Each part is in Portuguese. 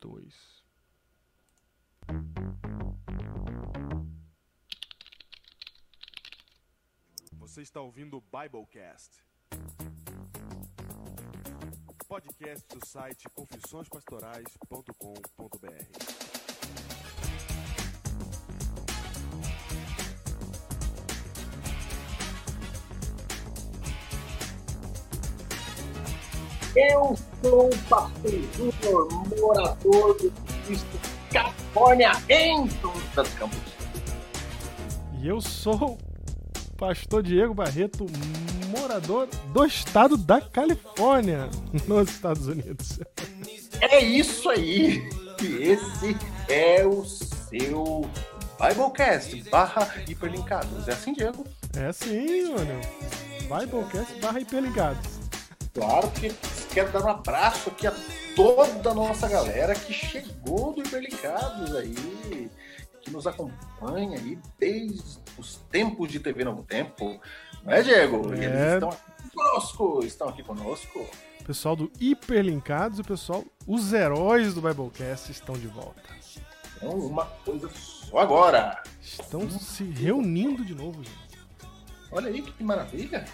2. Você está ouvindo o Biblecast. Podcast do site confissõespastorais.com.br. Eu sou o pastor Júnior, morador do Cristo, Califórnia, em São Campos. E eu sou o pastor Diego Barreto, morador do estado da Califórnia, nos Estados Unidos. É isso aí! Esse é o seu Biblecast barra hiperlinkados. É assim, Diego? É assim, Júnior. Biblecast barra hiperlinkados. Claro que quero dar um abraço aqui a toda a nossa galera que chegou do Hiperlinkados aí, que nos acompanha aí desde os tempos de TV Novo Tempo. Não é, Diego? É. eles estão aqui conosco, estão aqui conosco. Pessoal do Hiperlinkados e o pessoal, os heróis do Biblecast estão de volta. Então, uma coisa só agora. Estão se reunindo de novo, gente. Olha aí que maravilha.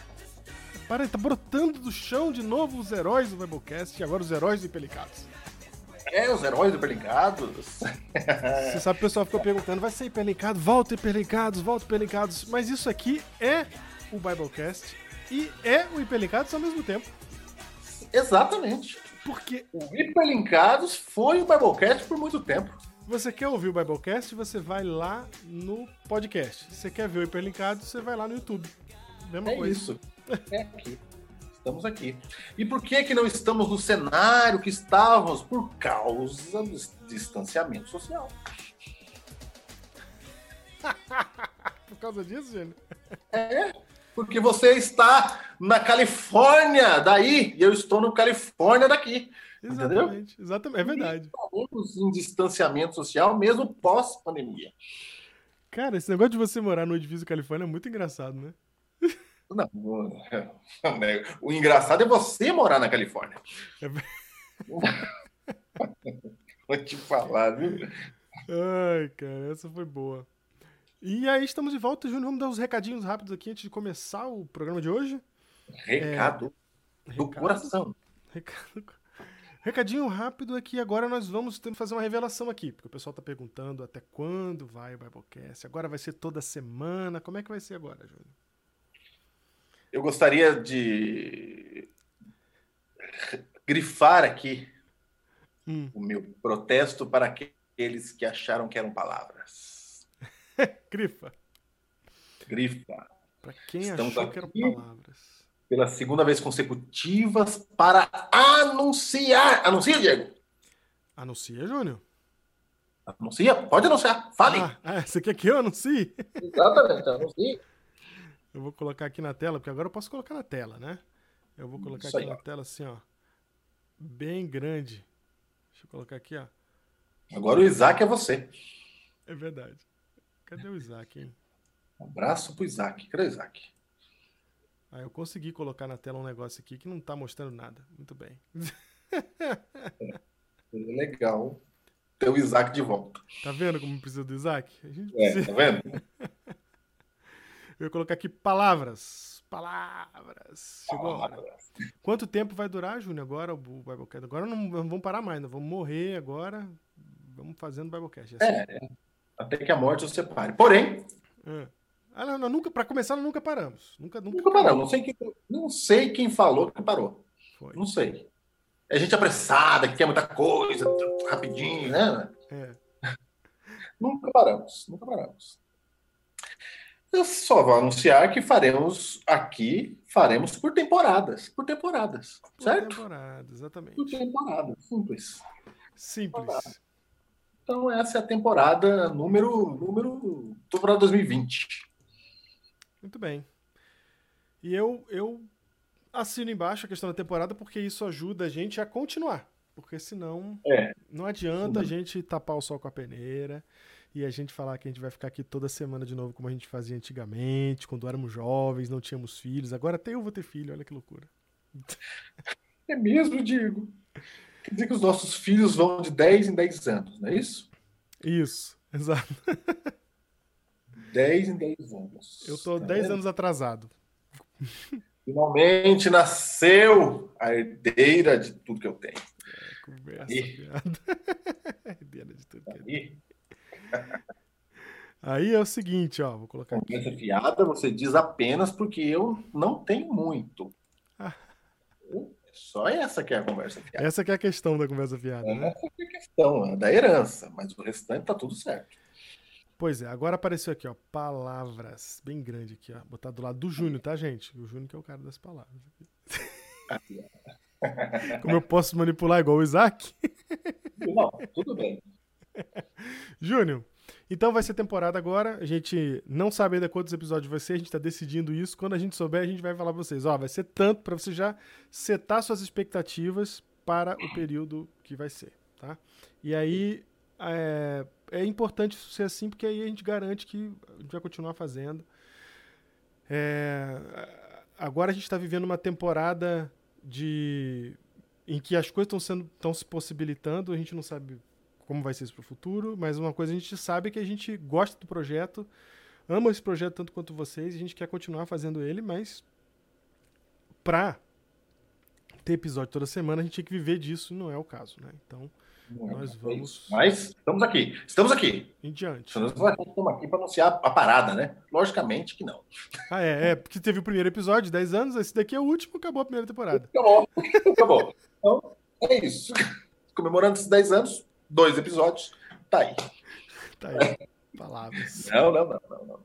Para, tá brotando do chão de novo os heróis do Biblecast e agora os heróis do Hiperlinkados. É, os heróis do Hiperlinkados. Você sabe, o pessoal ficou perguntando, vai ser hiperlinkado? Volta hiperlinkados, volta hiperlinkados. Mas isso aqui é o Biblecast e é o hiperlinkados ao mesmo tempo. Exatamente. Porque O Hiperlinkados foi o Biblecast por muito tempo. você quer ouvir o Biblecast, você vai lá no podcast. Você quer ver o hiperlinkados, você vai lá no YouTube. Mesma É coisa. isso. É aqui. Estamos aqui. E por que que não estamos no cenário que estávamos? Por causa do distanciamento social. Por causa disso, gente. É, porque você está na Califórnia daí e eu estou no Califórnia daqui. Entendeu? Exatamente, exatamente. É verdade. Estamos em distanciamento social mesmo pós-pandemia. Cara, esse negócio de você morar no edifício Califórnia é muito engraçado, né? Não, o- o engraçado é você morar na Califórnia. É Vou te falar, viu? Ai, cara, essa foi boa. E aí, estamos de volta, Júnior. Vamos dar uns recadinhos rápidos aqui antes de começar o programa de hoje. Recado do Recado- coração. Recado- Recadinho rápido aqui. Agora nós vamos fazer uma revelação aqui, porque o pessoal tá perguntando até quando vai o Biblecast. Agora vai ser toda semana. Como é que vai ser agora, Júnior? Eu gostaria de grifar aqui Hum. o meu protesto para aqueles que acharam que eram palavras. Grifa. Grifa. Pra quem Estamos achou que eram palavras. Pela segunda vez consecutivas para anunciar. Anuncia, Diego. Anuncia, Júnior. Anuncia. Pode anunciar. Fale. Ah, ah, você quer que eu anuncie? Exatamente. Anuncia. Eu vou colocar aqui na tela, porque agora eu posso colocar na tela, né? Eu vou colocar Isso aqui aí, na ó. tela assim, ó. Bem grande. Deixa eu colocar aqui, ó. Agora o Isaac é você. É verdade. Cadê o Isaac, hein? Um abraço pro Isaac. Cadê o Isaac? Ah, eu consegui colocar na tela um negócio aqui que não tá mostrando nada. Muito bem. Legal. Ter o Isaac de volta. Tá vendo como precisa do Isaac? É, precisa. tá vendo? Eu vou colocar aqui palavras. Palavras. Chegou a hora. Quanto tempo vai durar, Júnior, agora o Biblecast? Agora não, não vamos parar mais, não vamos morrer agora. Vamos fazendo o Biblecast. É assim. É, até que a morte os separe. Porém, Ah, Ah, não, não, nunca, pra começar, nós nunca paramos. Nunca, nunca, nunca paramos. Não sei, quem, não sei quem falou que parou. Foi. Não sei. É gente apressada, que quer muita coisa, rapidinho, né? É. Nunca paramos, nunca paramos. Eu só vou anunciar que faremos aqui, faremos por temporadas. Por temporadas, Por certo? temporada, exatamente. Por temporadas, simples. Simples. Então essa é a temporada número, número, temporada 2020. Muito bem. E eu, eu assino embaixo a questão da temporada porque isso ajuda a gente a continuar. Porque senão É. não adianta a Sim. gente tapar o sol com a peneira e a gente falar que a gente vai ficar aqui toda semana de novo como a gente fazia antigamente, quando éramos jovens, não tínhamos filhos. Agora até eu vou ter filho, olha que loucura. É mesmo, Diego. Quer dizer que os nossos filhos vão de 10 em 10 anos, não é isso? Isso, exato. 10 em 10 anos. Eu tô Tá 10 vendo? anos atrasado. Finalmente nasceu a herdeira de tudo que eu tenho. Conversa, Aí. piada. Herdeira de tudo que é. Aí, Aí é o seguinte, ó, vou colocar aqui. conversa fiada você diz apenas porque eu não tenho muito. Ah. Só essa que é a conversa fiada. Essa que é a questão da conversa fiada, né? Essa que é a questão, é da herança, mas o restante tá tudo certo. Pois é, agora apareceu aqui, ó, palavras, bem grande aqui, ó, botar do lado do Júnior, tá, gente? O Júnior que é o cara das palavras. Aqui, Como eu posso manipular igual o Isaac? Não, tudo bem. Júnior, então vai ser temporada agora. A gente não sabe ainda quantos episódios vai ser, a gente tá decidindo isso. Quando a gente souber, a gente vai falar pra vocês. Ó, vai ser tanto pra você já setar suas expectativas para o período que vai ser, tá? E aí é, é importante ser assim, porque aí a gente garante que a gente vai continuar fazendo. É, agora a gente está vivendo uma temporada de em que as coisas estão sendo estão se possibilitando. A gente não sabe como vai ser isso para o futuro, mas uma coisa a gente sabe é que a gente gosta do projeto, ama esse projeto tanto quanto vocês, e a gente quer continuar fazendo ele, mas para ter episódio toda semana a gente tinha que viver disso, e não é o caso, né? Então, Não é Nós vamos- Mas estamos aqui. Estamos aqui. em diante. Nós estamos aqui para anunciar a parada, né? Logicamente que não. Ah, é, é, porque teve o primeiro episódio, 10 anos, esse daqui é o último, acabou a primeira temporada. Acabou. Acabou. Então, é isso. Comemorando esses 10 anos, dois episódios. Tá aí. Tá aí. Palavras. Não, não, não, não. não.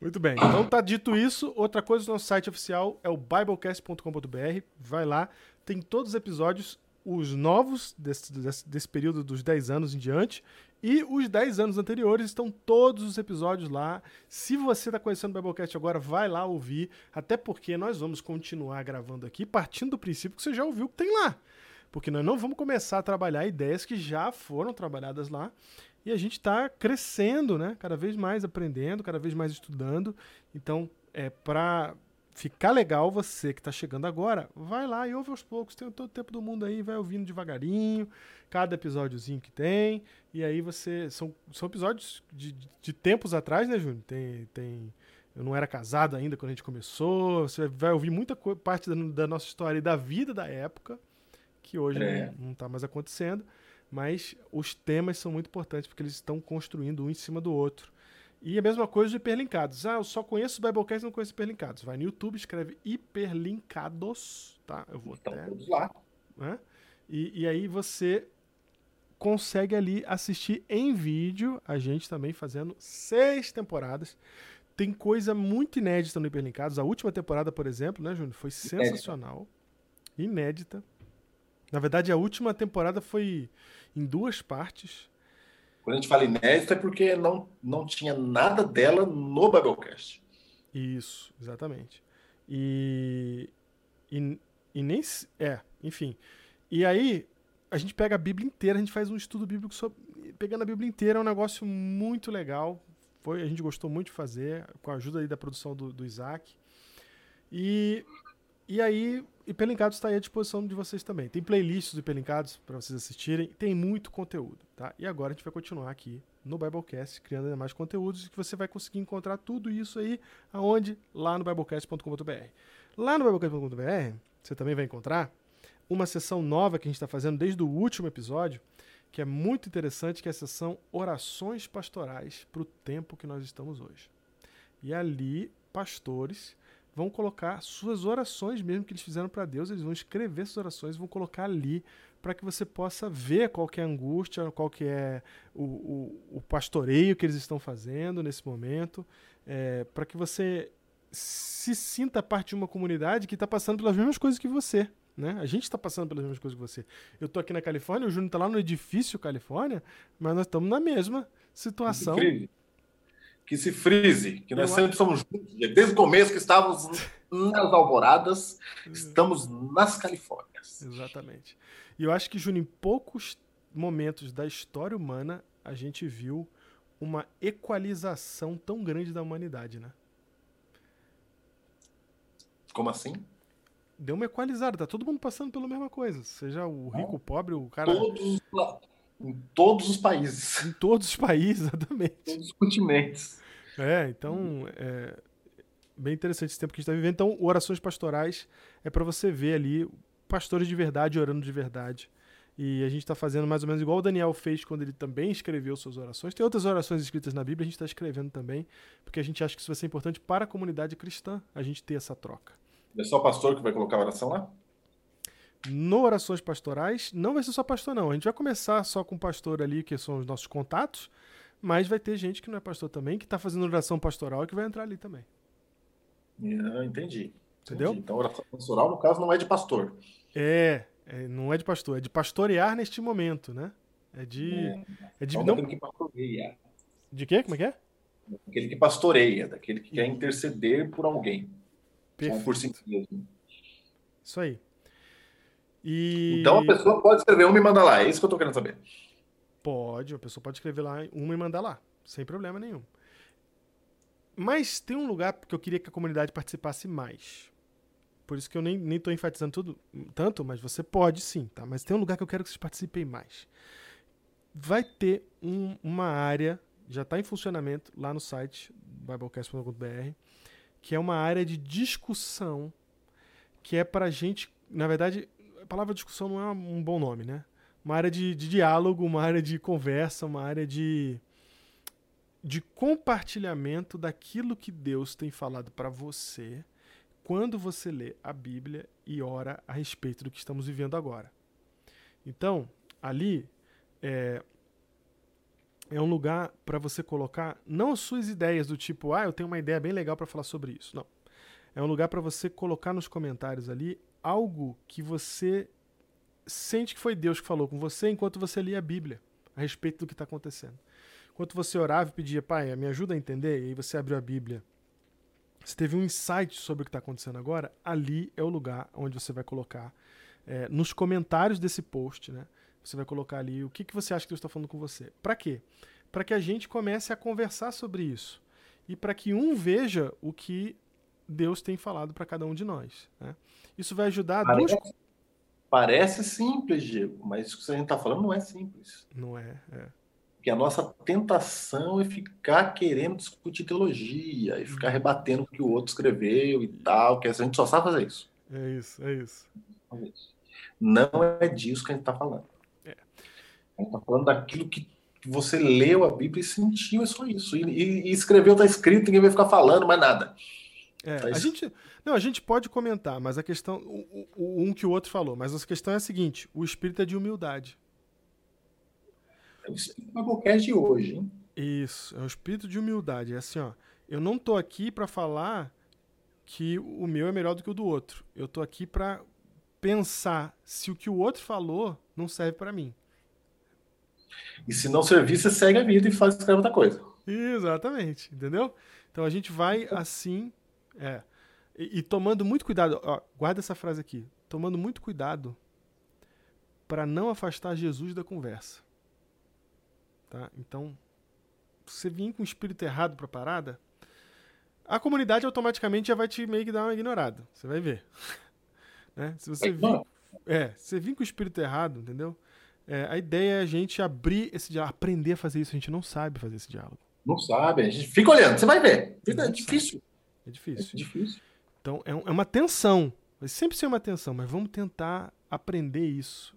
Muito bem. Então tá dito isso. Outra coisa do nosso site oficial é o biblecast.com.br. Vai lá, tem todos os episódios, os novos desse, desse, desse período dos 10 anos em diante. E os 10 anos anteriores estão todos os episódios lá. Se você está conhecendo o Biblecast agora, vai lá ouvir. Até porque nós vamos continuar gravando aqui, partindo do princípio que você já ouviu o que tem lá. Porque nós não vamos começar a trabalhar ideias que já foram trabalhadas lá. E a gente está crescendo, né? Cada vez mais aprendendo, cada vez mais estudando. Então, é para ficar legal você que está chegando agora, vai lá e ouve aos poucos. Tem todo o tempo do mundo aí, vai ouvindo devagarinho, cada episódiozinho que tem. E aí você. São, são episódios de, de, tempos atrás, né, Júnior? Tem. tem eu não era casado ainda quando a gente começou. Você vai ouvir muita parte da, da nossa história e da vida da época, que hoje É. não está mais acontecendo. Mas os temas são muito importantes porque eles estão construindo um em cima do outro. E a mesma coisa de hiperlinkados. Ah, eu só conheço o Biblecast, não conheço hiperlinkados. Vai no YouTube, escreve hiperlinkados, tá? Eu vou Estão até todos lá. né? E, e aí você consegue ali assistir em vídeo a gente também fazendo seis temporadas. Tem coisa muito inédita no Hiperlinkados. A última temporada, por exemplo, né, Júnior? Foi sensacional. Inédita. Na verdade, a última temporada foi em duas partes. Quando a gente fala inédita é porque não, não tinha nada dela no Biblecast. Isso, exatamente. E, e, e nem. É, enfim. E aí, a gente pega a Bíblia inteira, a gente faz um estudo bíblico sobre. Pegando a Bíblia inteira é um negócio muito legal. Foi, a gente gostou muito de fazer, com a ajuda aí da produção do, do Isaac. E, e aí, Hiperlinkados está aí à disposição de vocês também. Tem playlists do Hiperlinkados para vocês assistirem. Tem muito conteúdo, tá? E agora a gente vai continuar aqui no Biblecast, criando mais conteúdos que você vai conseguir encontrar tudo isso aí aonde? Lá no biblecast.com.br. Lá no biblecast.com.br, você também vai encontrar uma sessão nova que a gente está fazendo desde o último episódio, que é muito interessante, que é a sessão Orações Pastorais para o tempo que nós estamos hoje. E ali, pastores vão colocar suas orações mesmo que eles fizeram para Deus, eles vão escrever suas orações, vão colocar ali para que você possa ver qual que é a angústia, qual que é o, o, o pastoreio que eles estão fazendo nesse momento, é, para que você se sinta parte de uma comunidade que está passando pelas mesmas coisas que você. Né? A gente está passando pelas mesmas coisas que você. Eu estou aqui na Califórnia, o Júnior está lá no edifício Califórnia, mas nós estamos na mesma situação. Frise. Que se frise, que nós Eu sempre somos juntos. Desde o começo que estávamos nas alvoradas, estamos nas Califórnias. Exatamente. E eu acho que, Júnior, em poucos momentos da história humana, a gente viu uma equalização tão grande da humanidade, né? Como assim? deu uma equalizada, tá todo mundo passando pela mesma coisa. Seja o rico, o pobre, o cara. Todos, em todos os países, Em todos os países, exatamente. todos os continentes. É, então é bem interessante esse tempo que a gente está vivendo. Então, orações pastorais é para você ver ali pastores de verdade orando de verdade. E a gente está fazendo mais ou menos igual o Daniel fez quando ele também escreveu suas orações. Tem outras orações escritas na Bíblia, a gente está escrevendo também, porque a gente acha que isso vai ser importante para a comunidade cristã, a gente ter essa troca. É só o pastor que vai colocar a oração lá? No Orações Pastorais, não vai ser só pastor, não. A gente vai começar só com pastor ali, que são os nossos contatos, mas vai ter gente que não é pastor também, que está fazendo oração pastoral e que vai entrar ali também. Ah, entendi. Entendeu? Entendi. Então, oração pastoral, no caso, não é de pastor. É, é, não é de pastor, é de pastorear neste momento, né? É de. É de. Então, Não, que pastoreia. de quê? Como é que é? Daquele que pastoreia, daquele que quer interceder por alguém. Ou por si Perfeito. mesmo. Isso aí. E. Então a pessoa pode escrever uma e mandar lá. É isso que eu tô querendo saber. Pode, a pessoa pode escrever lá uma e mandar lá, sem problema nenhum. Mas tem um lugar que eu queria que a comunidade participasse mais. Por isso que eu nem, nem tô enfatizando tudo tanto, mas você pode sim, tá? Mas tem um lugar que eu quero que vocês participem mais. Vai ter um- uma área, já está em funcionamento lá no site biblecast.com.br, que é uma área de discussão, que é pra gente, na verdade, a palavra discussão não é um bom nome, né? uma área de, de diálogo, uma área de conversa, uma área de, de compartilhamento daquilo que Deus tem falado para você quando você lê a Bíblia e ora a respeito do que estamos vivendo agora. Então, ali é, é um lugar para você colocar não as suas ideias do tipo, ah, eu tenho uma ideia bem legal para falar sobre isso. Não. É um lugar para você colocar nos comentários ali algo que você sente que foi Deus que falou com você enquanto você lia a Bíblia a respeito do que está acontecendo. Enquanto você orava e pedia, pai, me ajuda a entender, e aí você abriu a Bíblia, você teve um insight sobre o que está acontecendo agora, ali é o lugar onde você vai colocar, é, nos comentários desse post, né? Você vai colocar ali o que, que você acha que Deus está falando com você. Para quê? Para que a gente comece a conversar sobre isso. E para que um veja o que Deus tem falado para cada um de nós. Né? Isso vai ajudar duas Parece, parece simples, Diego, mas isso que a gente está falando não é simples. Não é, é. Porque a nossa tentação é ficar querendo discutir teologia e ficar rebatendo o que o outro escreveu e tal, que a gente só sabe fazer isso. É isso, é isso. Não é disso que a gente está falando. É. A gente está falando daquilo que você leu a Bíblia e sentiu, é só isso. E, e, e escreveu, está escrito, ninguém vai ficar falando mais nada. É, Tá a gente, não, a gente pode comentar, mas a questão, o, o- um que o outro falou, mas a questão é a seguinte: o espírito é de humildade. É o Biblecast de hoje, hein? Isso, é o espírito de humildade. É assim, ó. Eu não tô aqui pra falar que o meu é melhor do que o do outro. Eu tô aqui pra pensar se o que o outro falou não serve pra mim. E se não servir, você segue a vida e faz outra coisa. Exatamente, entendeu? Então a gente vai assim, é, e, e tomando muito cuidado, ó, guarda essa frase aqui, tomando muito cuidado para não afastar Jesus da conversa, tá? Então, se você vir com o espírito errado para parada, a comunidade automaticamente já vai te meio que dar uma ignorada, você vai ver, né? Se você vir, é, se você vir com o espírito errado, entendeu? É, a ideia é a gente abrir esse diálogo, aprender a fazer isso. A gente não sabe fazer esse diálogo. não sabe, a gente fica olhando, você vai ver. É difícil. É É difícil. difícil. Então é, um- é uma tensão. Vai sempre ser uma tensão, mas vamos tentar aprender isso.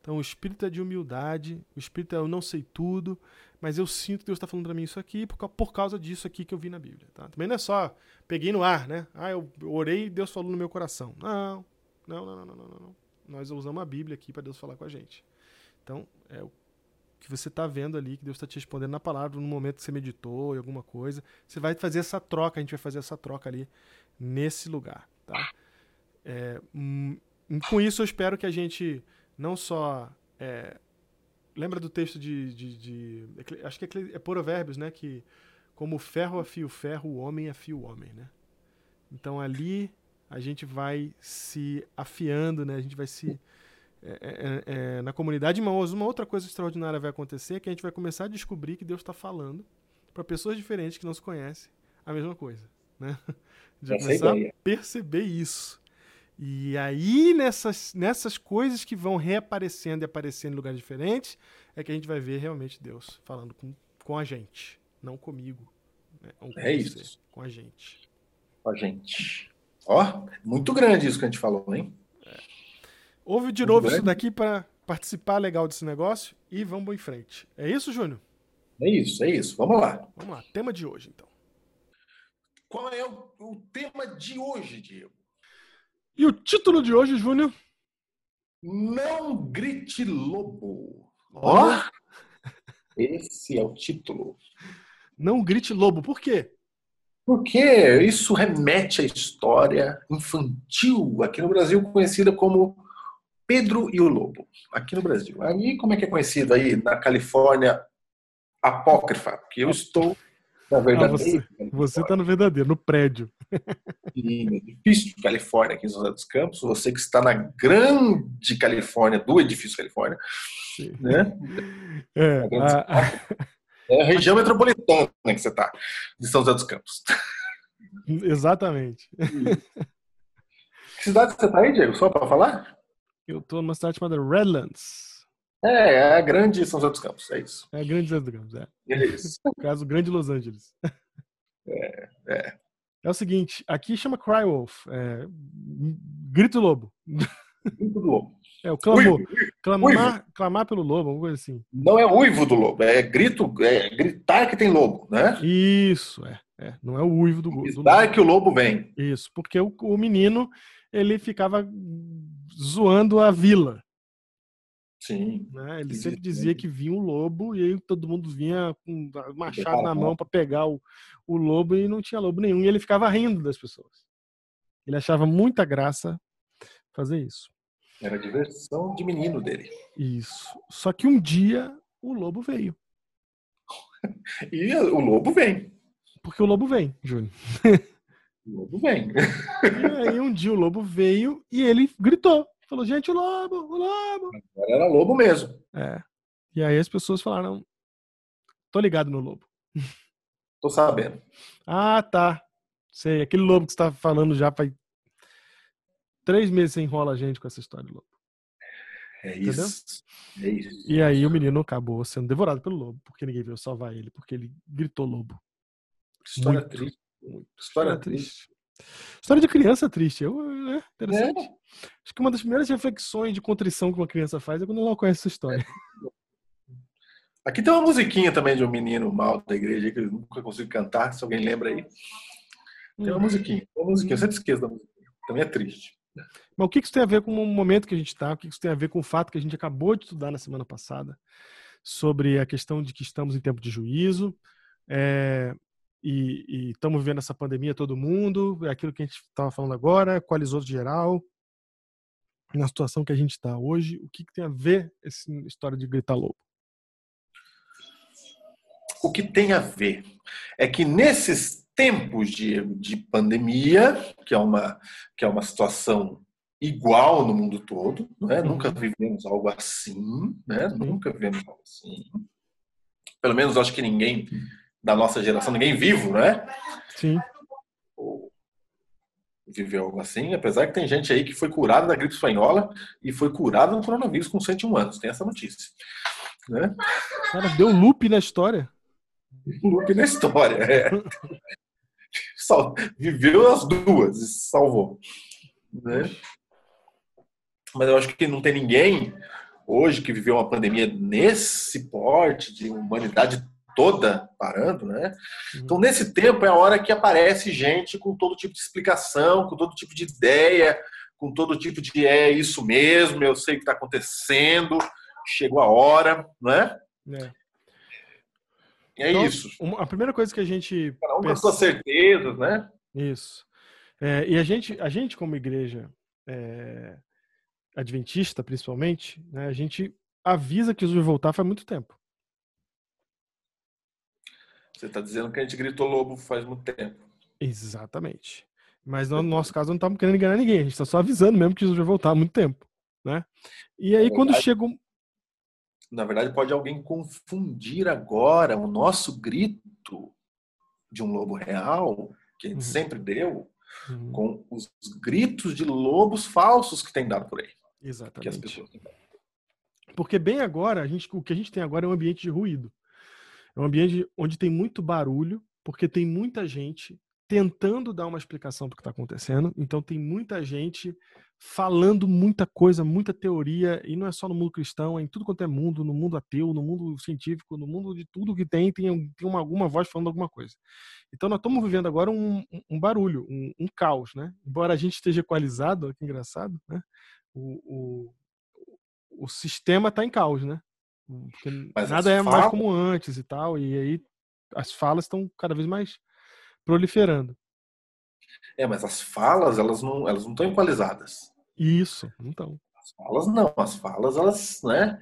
Então o espírito é de humildade, o espírito é eu não sei tudo, mas eu sinto que Deus está falando para mim isso aqui por, por causa disso aqui que eu vi na Bíblia. Tá? Também não é só peguei no ar, né? Ah, eu orei e Deus falou no meu coração. Não, não, não, não, não, não. não. Nós usamos a Bíblia aqui para Deus falar com a gente. Então é o que você está vendo ali, que Deus está te respondendo na palavra no momento que você meditou em alguma coisa. Você vai fazer essa troca, a gente vai fazer essa troca ali nesse lugar, tá? É, hum, com isso eu espero que a gente não só é, lembra do texto de, de- de- acho que é, é Provérbios, né? Que como o ferro afia o ferro, o homem afia o homem, né? Então ali a gente vai se afiando, né? A gente vai se é, é, é, na comunidade, mas uma outra coisa extraordinária vai acontecer que a gente vai começar a descobrir que Deus está falando para pessoas diferentes que não se conhecem a mesma coisa, né? A gente vai Essa é começar a perceber isso. E aí, nessas, nessas coisas que vão reaparecendo e aparecendo em lugares diferentes, é que a gente vai ver realmente Deus falando com, com a gente. Não comigo. Né? Com É isso. Com a gente. Com a gente. Ó, muito grande isso que a gente falou, hein? Ouve de novo isso daqui para participar legal desse negócio e vamos em frente. É isso, Júnior? É isso, é isso. Vamos lá. Vamos lá. Tema de hoje, então. Qual é o, o tema de hoje, Diego? E o título de hoje, Júnior? Não grite lobo. Ó, esse é o título. Não grite lobo. Por quê? Porque isso remete à história infantil aqui no Brasil conhecida como Pedro e o Lobo. Aqui no Brasil. Aí como é que é conhecido aí na Califórnia apócrifa? Porque eu estou na verdade você- Você tá no verdadeiro, no prédio. edifício de Califórnia aqui em São José dos Campos. Você que está na grande Califórnia do edifício Califórnia, Sim. né? É, grande a- a- É a região metropolitana que você está de São José dos Campos. exatamente. Que cidade você está aí, Diego? Só para falar? Eu tô numa cidade chamada Redlands. É, é a grande São José dos Campos, é isso. É a grande cidade do Campos, é. É isso. No caso, grande Los Angeles. É, é. É o seguinte, aqui chama Cry Wolf. É, grito lobo. Grito do lobo. É o clamor. Uivo. Clamar, clamar pelo lobo, alguma coisa assim. Não é uivo do lobo, é grito, é gritar que tem lobo, né? Isso, é. é. Não é o uivo do, do Gritar lobo. que o lobo vem. Isso, porque o, o menino, ele ficava zoando a vila. Sim. né? Ele sempre dizia que vinha um lobo e aí todo mundo vinha com o machado na mão para pegar o, o lobo e não tinha lobo nenhum. E ele ficava rindo das pessoas. Ele achava muita graça fazer isso. Era diversão de menino dele. Isso. Só que um dia o lobo veio. E o lobo vem. Porque o lobo vem, Júnior. O lobo vem. E aí um dia o lobo veio e ele gritou. Falou, gente, o lobo, o lobo. Agora era lobo mesmo. É. E aí as pessoas falaram, tô ligado no lobo. Tô sabendo. Ah, tá. Sei, aquele lobo que você tá falando já faz três meses você enrola a gente com essa história do lobo. É isso. É isso. E aí o menino acabou sendo devorado pelo lobo, porque ninguém veio salvar ele, porque ele gritou lobo. História muito. triste. Muito. História triste. História de criança triste. Eu, é interessante. Acho que uma das primeiras reflexões de contrição que uma criança faz é quando ela conhece essa história. Aqui tem uma musiquinha também de um menino mal da igreja que eu nunca consigo cantar, se alguém lembra aí. Tem uma musiquinha. Tem uma musiquinha. Eu sempre esqueço da musiquinha. Também é triste. Mas o que isso tem a ver com o momento que a gente está? O que que isso tem a ver com o fato que a gente acabou de estudar na semana passada sobre a questão de que estamos em tempo de juízo é, e, estamos vivendo essa pandemia todo mundo, é aquilo que a gente estava falando agora, equalizou geral, na situação que a gente está hoje, o que, que tem a ver essa história de gritar lobo? O que tem a ver é que nesses tempos de, de pandemia, que é, uma, que é uma situação igual no mundo todo, não é? Uhum. nunca vivemos algo assim, né? nunca vivemos algo assim. Pelo menos acho que ninguém da nossa geração, ninguém vivo, né? Sim, viveu algo assim, apesar que tem gente aí que foi curada da gripe espanhola e foi curada do coronavírus com 101 anos, tem essa notícia. Né? cara, deu loop na história. Loop na história. É. Viveu as duas e salvou. Né? Mas eu acho que não tem ninguém hoje que viveu uma pandemia nesse porte de humanidade toda parando, né? Então, nesse tempo é a hora que aparece gente com todo tipo de explicação, com todo tipo de ideia, com todo tipo de é isso mesmo, eu sei o que está acontecendo, chegou a hora, né? É. E é Então, isso. a primeira coisa que a gente Cada um com suas certezas, né? Isso. É, e a gente, a gente como igreja é, adventista, principalmente, né, a gente avisa que Jesus vai voltar faz muito tempo. Você está dizendo que a gente gritou lobo faz muito tempo. Exatamente. Mas no nosso caso não estamos querendo enganar ninguém, a gente está só avisando mesmo que Jesus vai voltar há muito tempo. Né? E aí, É quando chega um. Na verdade, pode alguém confundir agora o nosso grito de um lobo real, que a gente Uhum. sempre deu, Uhum. com os gritos de lobos falsos que tem dado por aí. Exatamente. pessoas. Porque bem agora, a gente, o que a gente tem agora é um ambiente de ruído. É um ambiente onde tem muito barulho, porque tem muita gente tentando dar uma explicação do que está acontecendo. Então tem muita gente falando muita coisa, muita teoria, e não é só no mundo cristão, é em tudo quanto é mundo, no mundo ateu, no mundo científico, no mundo de tudo que tem, tem, tem uma, alguma voz falando alguma coisa. Então nós estamos vivendo agora um, um- barulho, um, um caos, né? Embora a gente esteja equalizado, olha que engraçado, né? O, o, o sistema está em caos, né? Porque Mas nada é mais falas- como antes e tal, e aí as falas estão cada vez mais proliferando. É, mas as falas, elas não elas não estão equalizadas. Isso, então, As falas não, as falas, elas, né?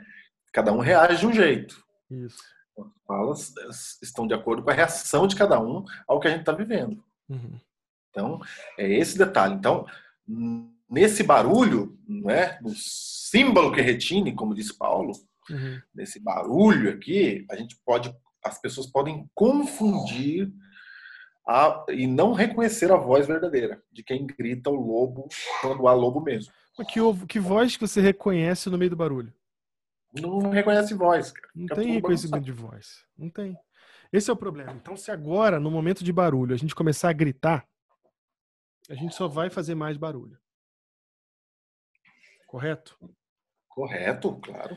Cada um reage de um jeito. isso. As falas elas estão de acordo com a reação de cada um ao que a gente está vivendo. Uhum. Então, é esse detalhe. Então, nesse barulho, não é? no símbolo que retine, como diz Paulo, Uhum. nesse barulho aqui, a gente pode, as pessoas podem confundir a- e não reconhecer a voz verdadeira de quem grita o lobo quando há lobo mesmo. Que, que voz que você reconhece no meio do barulho? Não reconhece voz. Cara. Não Fica tem reconhecimento de voz. Não tem. Esse é o problema. Então, se agora, no momento de barulho, a gente começar a gritar, a gente só vai fazer mais barulho. Correto? Correto, claro.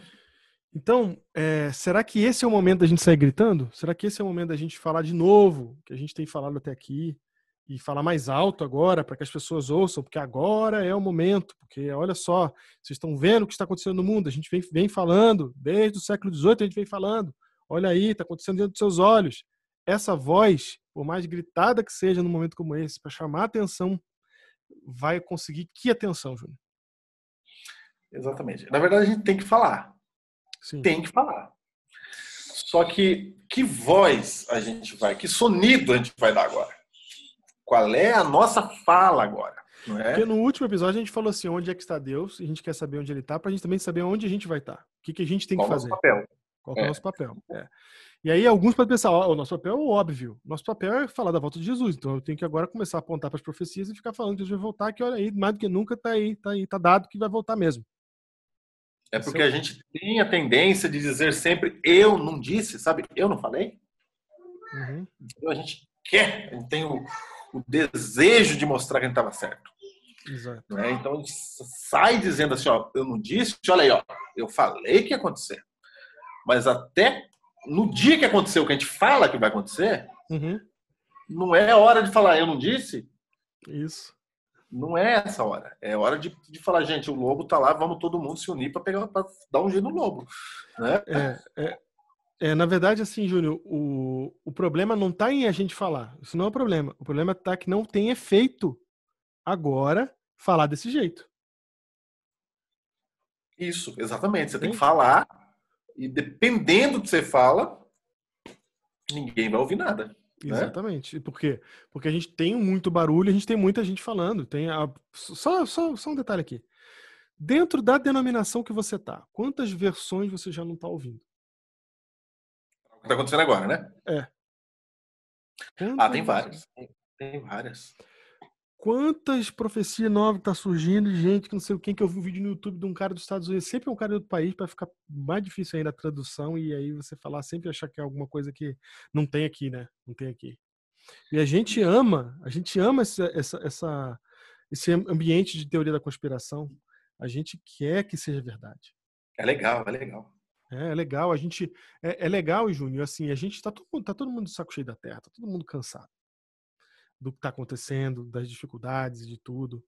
Então, é, será que esse é o momento da gente sair gritando? Será que esse é o momento da gente falar de novo, que a gente tem falado até aqui, e falar mais alto agora, para que as pessoas ouçam, porque agora é o momento, porque olha só, vocês estão vendo o que está acontecendo no mundo, a gente vem, vem falando, desde o século XVIII a gente vem falando, olha aí, está acontecendo dentro dos seus olhos. Essa voz, por mais gritada que seja num momento como esse, para chamar atenção, vai conseguir que atenção, Júnior? Exatamente. Na verdade, a gente tem que falar. Sim. Tem que falar. Só que que voz a gente vai, que sonido a gente vai dar agora? Qual é a nossa fala agora? Não é? Porque no último episódio a gente falou assim, onde é que está Deus, e a gente quer saber onde ele está, para a gente também saber onde a gente vai estar. O que, que a gente tem que Qual é o nosso fazer. papel? Qual que é o É. nosso papel. É. E aí alguns podem pensar, ó, o nosso papel é óbvio. Nosso papel é falar da volta de Jesus. Então eu tenho que agora começar a apontar para as profecias e ficar falando que Jesus vai voltar, que olha aí, mais do que nunca tá aí, tá aí, tá dado que vai voltar mesmo. É porque a gente tem a tendência de dizer sempre eu não disse, sabe? Eu não falei. Uhum. Então a gente quer, a gente tem o, o desejo de mostrar que a gente estava certo. Exato. não é? Então a gente sai dizendo assim, ó, eu não disse, olha aí, ó, eu falei que ia acontecer. Mas até no dia que aconteceu que a gente fala que vai acontecer, Uhum. não é hora de falar eu não disse, Isso. Não é essa hora. É hora de, de falar, gente, o lobo tá lá, vamos todo mundo se unir para pegar para dar um jeito no lobo, né? É, é, é, na verdade, assim, Júnior, o, o problema não está em a gente falar. Isso não é o problema. O problema está que não tem efeito agora falar desse jeito. Isso, exatamente. Você tem que falar e dependendo do que você fala, ninguém vai ouvir nada. Né? Exatamente. E Por quê? Porque a gente tem muito barulho, a gente tem muita gente falando. Tem a... só, só, só um detalhe aqui. Dentro da denominação que você tá, quantas versões você já não está ouvindo? O que tá acontecendo agora, né? Quantas Ah, tem várias. Tem, tem várias. Quantas profecias novas tá surgindo, gente que não sei o quem, que eu vi um vídeo no YouTube de um cara dos Estados Unidos, sempre é um cara de outro país, para ficar mais difícil ainda a tradução e aí você falar sempre achar que é alguma coisa que não tem aqui, né? Não tem aqui. E a gente ama, a gente ama essa, essa, essa- esse ambiente de teoria da conspiração. A gente quer que seja verdade. É legal, é legal. É, é legal, a gente. É, é legal, Júnior, assim, a gente tá todo, mundo- tá todo mundo de saco cheio da terra, tá todo mundo cansado do que tá acontecendo, das dificuldades, de tudo.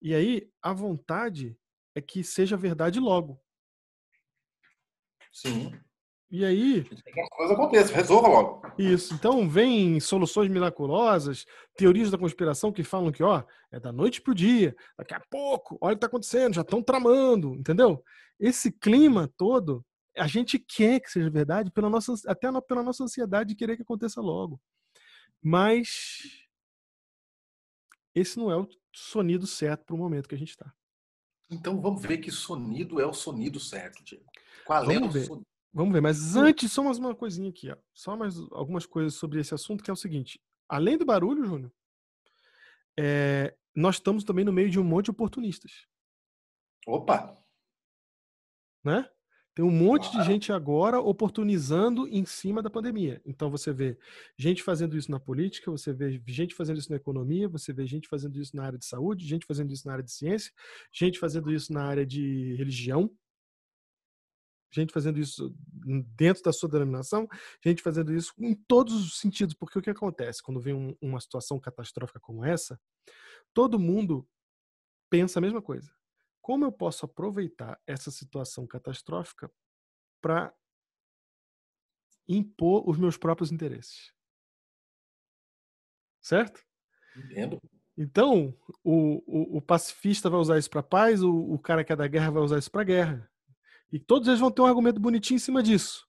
E aí, a vontade é que seja verdade logo. Sim. E aí, as coisas aconteçam, resolva logo. isso. Então, vem soluções miraculosas, teorias da conspiração que falam que, ó, é da noite pro dia, daqui a pouco, olha o que tá acontecendo, já estão tramando, entendeu? Esse clima todo, a gente quer que seja verdade, pela nossa, até pela nossa ansiedade de querer que aconteça logo. Mas esse não é o sonido certo para o momento que a gente está. Então vamos ver que sonido é o sonido certo, Diego. Qual é Vamos o ver. sonido? Vamos ver, mas antes, só mais uma coisinha aqui, ó. Só mais algumas coisas sobre esse assunto, que é o seguinte: além do barulho, Júnior, é, nós estamos também no meio de um monte de oportunistas, Opa! né? Tem um monte de gente agora oportunizando em cima da pandemia. Então você vê gente fazendo isso na política, você vê gente fazendo isso na economia, você vê gente fazendo isso na área de saúde, gente fazendo isso na área de ciência, gente fazendo isso na área de religião, gente fazendo isso dentro da sua denominação, gente fazendo isso em todos os sentidos. Porque o que acontece quando vem um- uma situação catastrófica como essa? Todo mundo pensa a mesma coisa. Como eu posso aproveitar essa situação catastrófica para impor os meus próprios interesses? Certo? Entendo. Então, o, o, o pacifista vai usar isso para paz, o, o cara que é da guerra vai usar isso para guerra. E todos eles vão ter um argumento bonitinho em cima disso.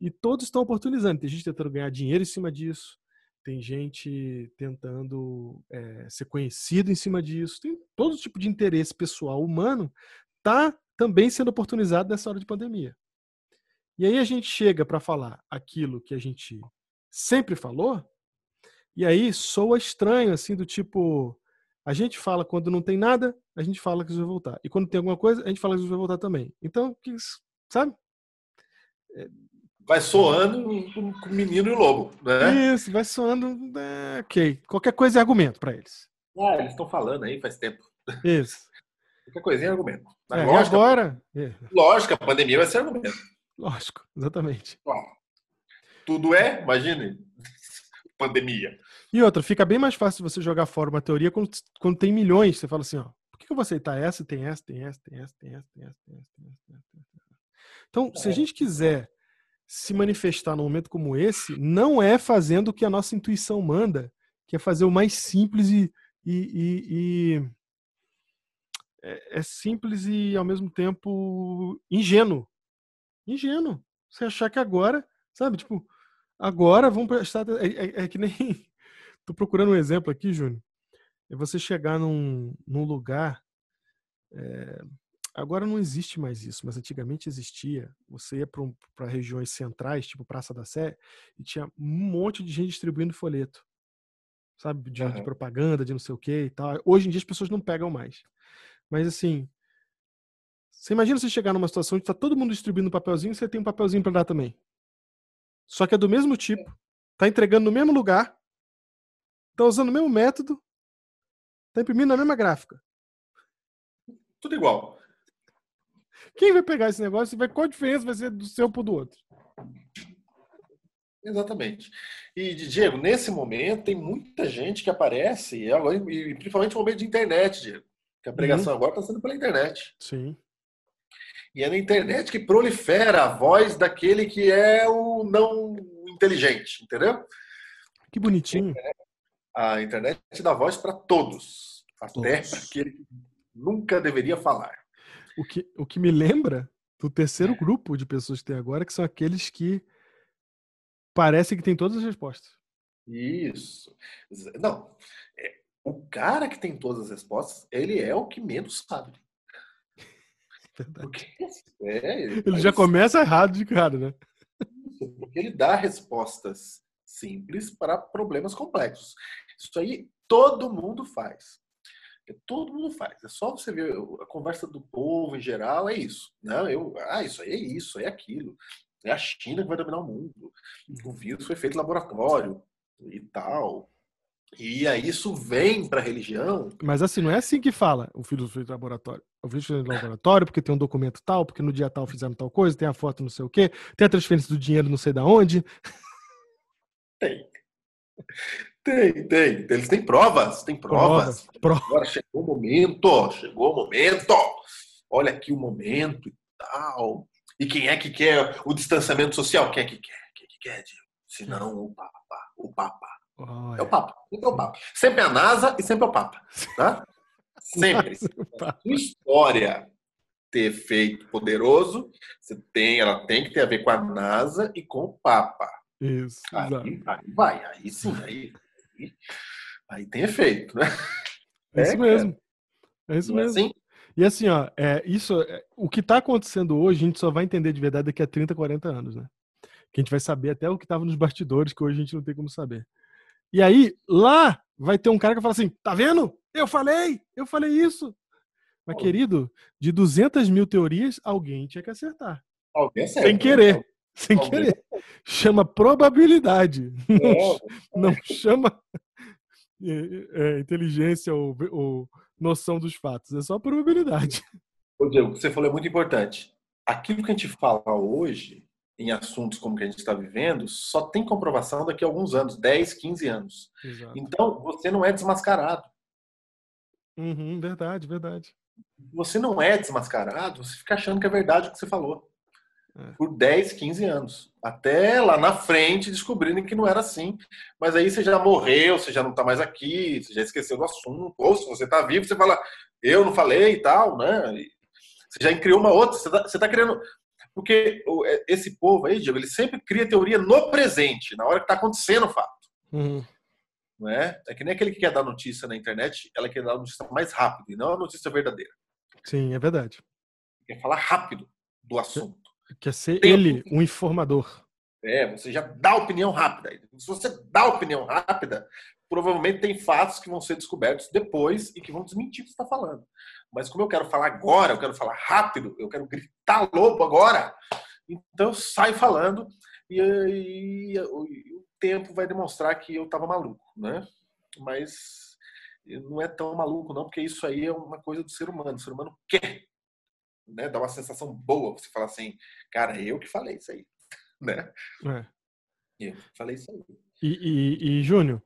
E todos estão oportunizando. Tem gente tentando ganhar dinheiro em cima disso. Tem gente tentando eh, ser conhecido em cima disso. Tem todo tipo de interesse pessoal humano tá também sendo oportunizado nessa hora de pandemia. E aí a gente chega para falar aquilo que a gente sempre falou, e aí soa estranho, assim, do tipo. A gente fala quando não tem nada, a gente fala que isso vai voltar. E quando tem alguma coisa, a gente fala que isso vai voltar também. Então, sabe? vai soando com o menino e o lobo, né? Isso, vai soando. É, ok. Qualquer coisa é argumento para eles. Ah, eles estão falando aí faz tempo. Isso. Qualquer coisinha é argumento. É, lógica, agora? É. Lógico, a pandemia vai ser argumento. Lógico, exatamente. Bom, tudo é, imagine, pandemia. E outra, fica bem mais fácil você jogar fora uma teoria quando, quando tem milhões. Você fala assim, ó, por que eu vou aceitar essa? Tem essa, tem essa, tem essa, tem essa, tem essa, tem essa, tem essa. Tem essa, tem essa. Então, se a é. gente quiser se manifestar num momento como esse, não é fazendo o que a nossa intuição manda, que é fazer o mais simples e. e, e- e- é, é simples e, ao mesmo tempo, ingênuo. Ingênuo. Você achar que agora, sabe, tipo, agora vamos prestar. É, é- é que nem. Tô procurando um exemplo aqui, Júnior. É você chegar num, num lugar. é, agora não existe mais isso, mas antigamente existia. Você ia para regiões centrais, tipo Praça da Sé, e tinha um monte de gente distribuindo folheto. Sabe? De, de Aham. propaganda, de não sei o que e tal. Hoje em dia as pessoas não pegam mais. Mas assim. Você imagina você chegar numa situação onde está todo mundo distribuindo papelzinho e você tem um papelzinho para dar também. Só que é do mesmo tipo, tá entregando no mesmo lugar, tá usando o mesmo método, tá imprimindo na mesma gráfica. Tudo igual. Quem vai pegar esse negócio e vai qual a diferença vai ser do seu pro do outro? Exatamente. E, Diego, nesse momento tem muita gente que aparece, e, agora, e principalmente no momento de internet, Diego. Que a pregação agora está sendo pela internet. Sim. E é na internet que prolifera a voz daquele que é o não inteligente, entendeu? Que bonitinho. A internet dá voz para todos, até Todos. para aquele que nunca deveria falar. O que, o que me lembra do terceiro grupo de pessoas que tem agora, que são aqueles que parecem que tem todas as respostas. Isso. Não, é, o cara que tem todas as respostas, ele é o que menos sabe. Verdade. Porque, é, Ele já começa errado de cara, né? Porque ele dá respostas simples para problemas complexos. Isso aí todo mundo faz. Todo mundo faz. É só você ver a conversa do povo em geral, é isso. Não, eu, ah, isso aí é isso, é aquilo. É a China que vai dominar o mundo. O vírus foi feito em laboratório e tal. E aí isso vem para a religião. Mas assim, não é assim que fala o filho foi do laboratório. O filho foi do laboratório porque tem um documento tal, porque no dia tal fizeram tal coisa, tem a foto não sei o quê, tem a transferência do dinheiro não sei da onde. Tem. Tem, tem. Eles têm provas, tem provas. Prova. Agora chegou o momento, chegou o momento. Olha aqui o momento e tal. E quem é que quer o distanciamento social? Quem é que quer? Quem é que quer, Diego? Se não, o Papa. O Papa. É o Papa. Sempre é o Papa. Sempre é a NASA e sempre é o Papa. Tá? Sempre. História ter feito poderoso, você tem, ela tem que ter a ver com a NASA e com o Papa. Isso. Aí, aí vai, aí sim, aí, aí, tem efeito, né? É isso É, mesmo. É isso Não é mesmo. assim? E assim, ó, é, isso, é, o que está acontecendo hoje, a gente só vai entender de verdade daqui a 30, 40 anos, né? Que a gente vai saber até o que estava nos bastidores, que hoje a gente não tem como saber. E aí, lá vai ter um cara que fala assim: tá vendo? Eu falei, eu falei isso. Mas, querido, de 200 mil teorias, alguém tinha que acertar. Alguém acerta, Sem né? querer. Sem querer. Chama probabilidade. É, Não chama é, é, inteligência ou, ou noção dos fatos. É só probabilidade. Diego, o que você falou é muito importante. Aquilo que a gente fala hoje, em assuntos como que a gente está vivendo, só tem comprovação daqui a alguns anos 10, 15 anos. Exato. Então, você não é desmascarado. Uhum, verdade, verdade. Você não é desmascarado, você fica achando que é verdade o que você falou. É. Por 10, 15 anos. Até lá na frente descobrindo que não era assim. Mas aí você já morreu, você já não está mais aqui, você já esqueceu do assunto. Ou se você está vivo, você fala, eu não falei e tal, né? E você já criou uma outra. Você está tá criando. Porque o- é, esse povo aí, Diego, ele sempre cria teoria no presente, na hora que está acontecendo o fato. Uhum. Não é? é que nem aquele que quer dar notícia na internet, ela quer dar notícia mais rápido, e não a notícia verdadeira. Sim, é verdade. Quer falar rápido do assunto. Quer ser Tem- ele um informador. É, você já dá opinião rápida. Se você dá opinião rápida, provavelmente tem fatos que vão ser descobertos depois e que vão desmentir o que você está falando. Mas como eu quero falar agora, eu quero falar rápido, eu quero gritar lobo agora, então eu saio falando e, e- e o o tempo vai demonstrar que eu estava maluco, né? Mas não é tão maluco não, porque isso aí é uma coisa do ser humano. O ser humano quer, né? Dá uma sensação boa você falar assim, cara, eu que falei isso aí, né? É. Eu falei isso aí. E, e, e, Júnior,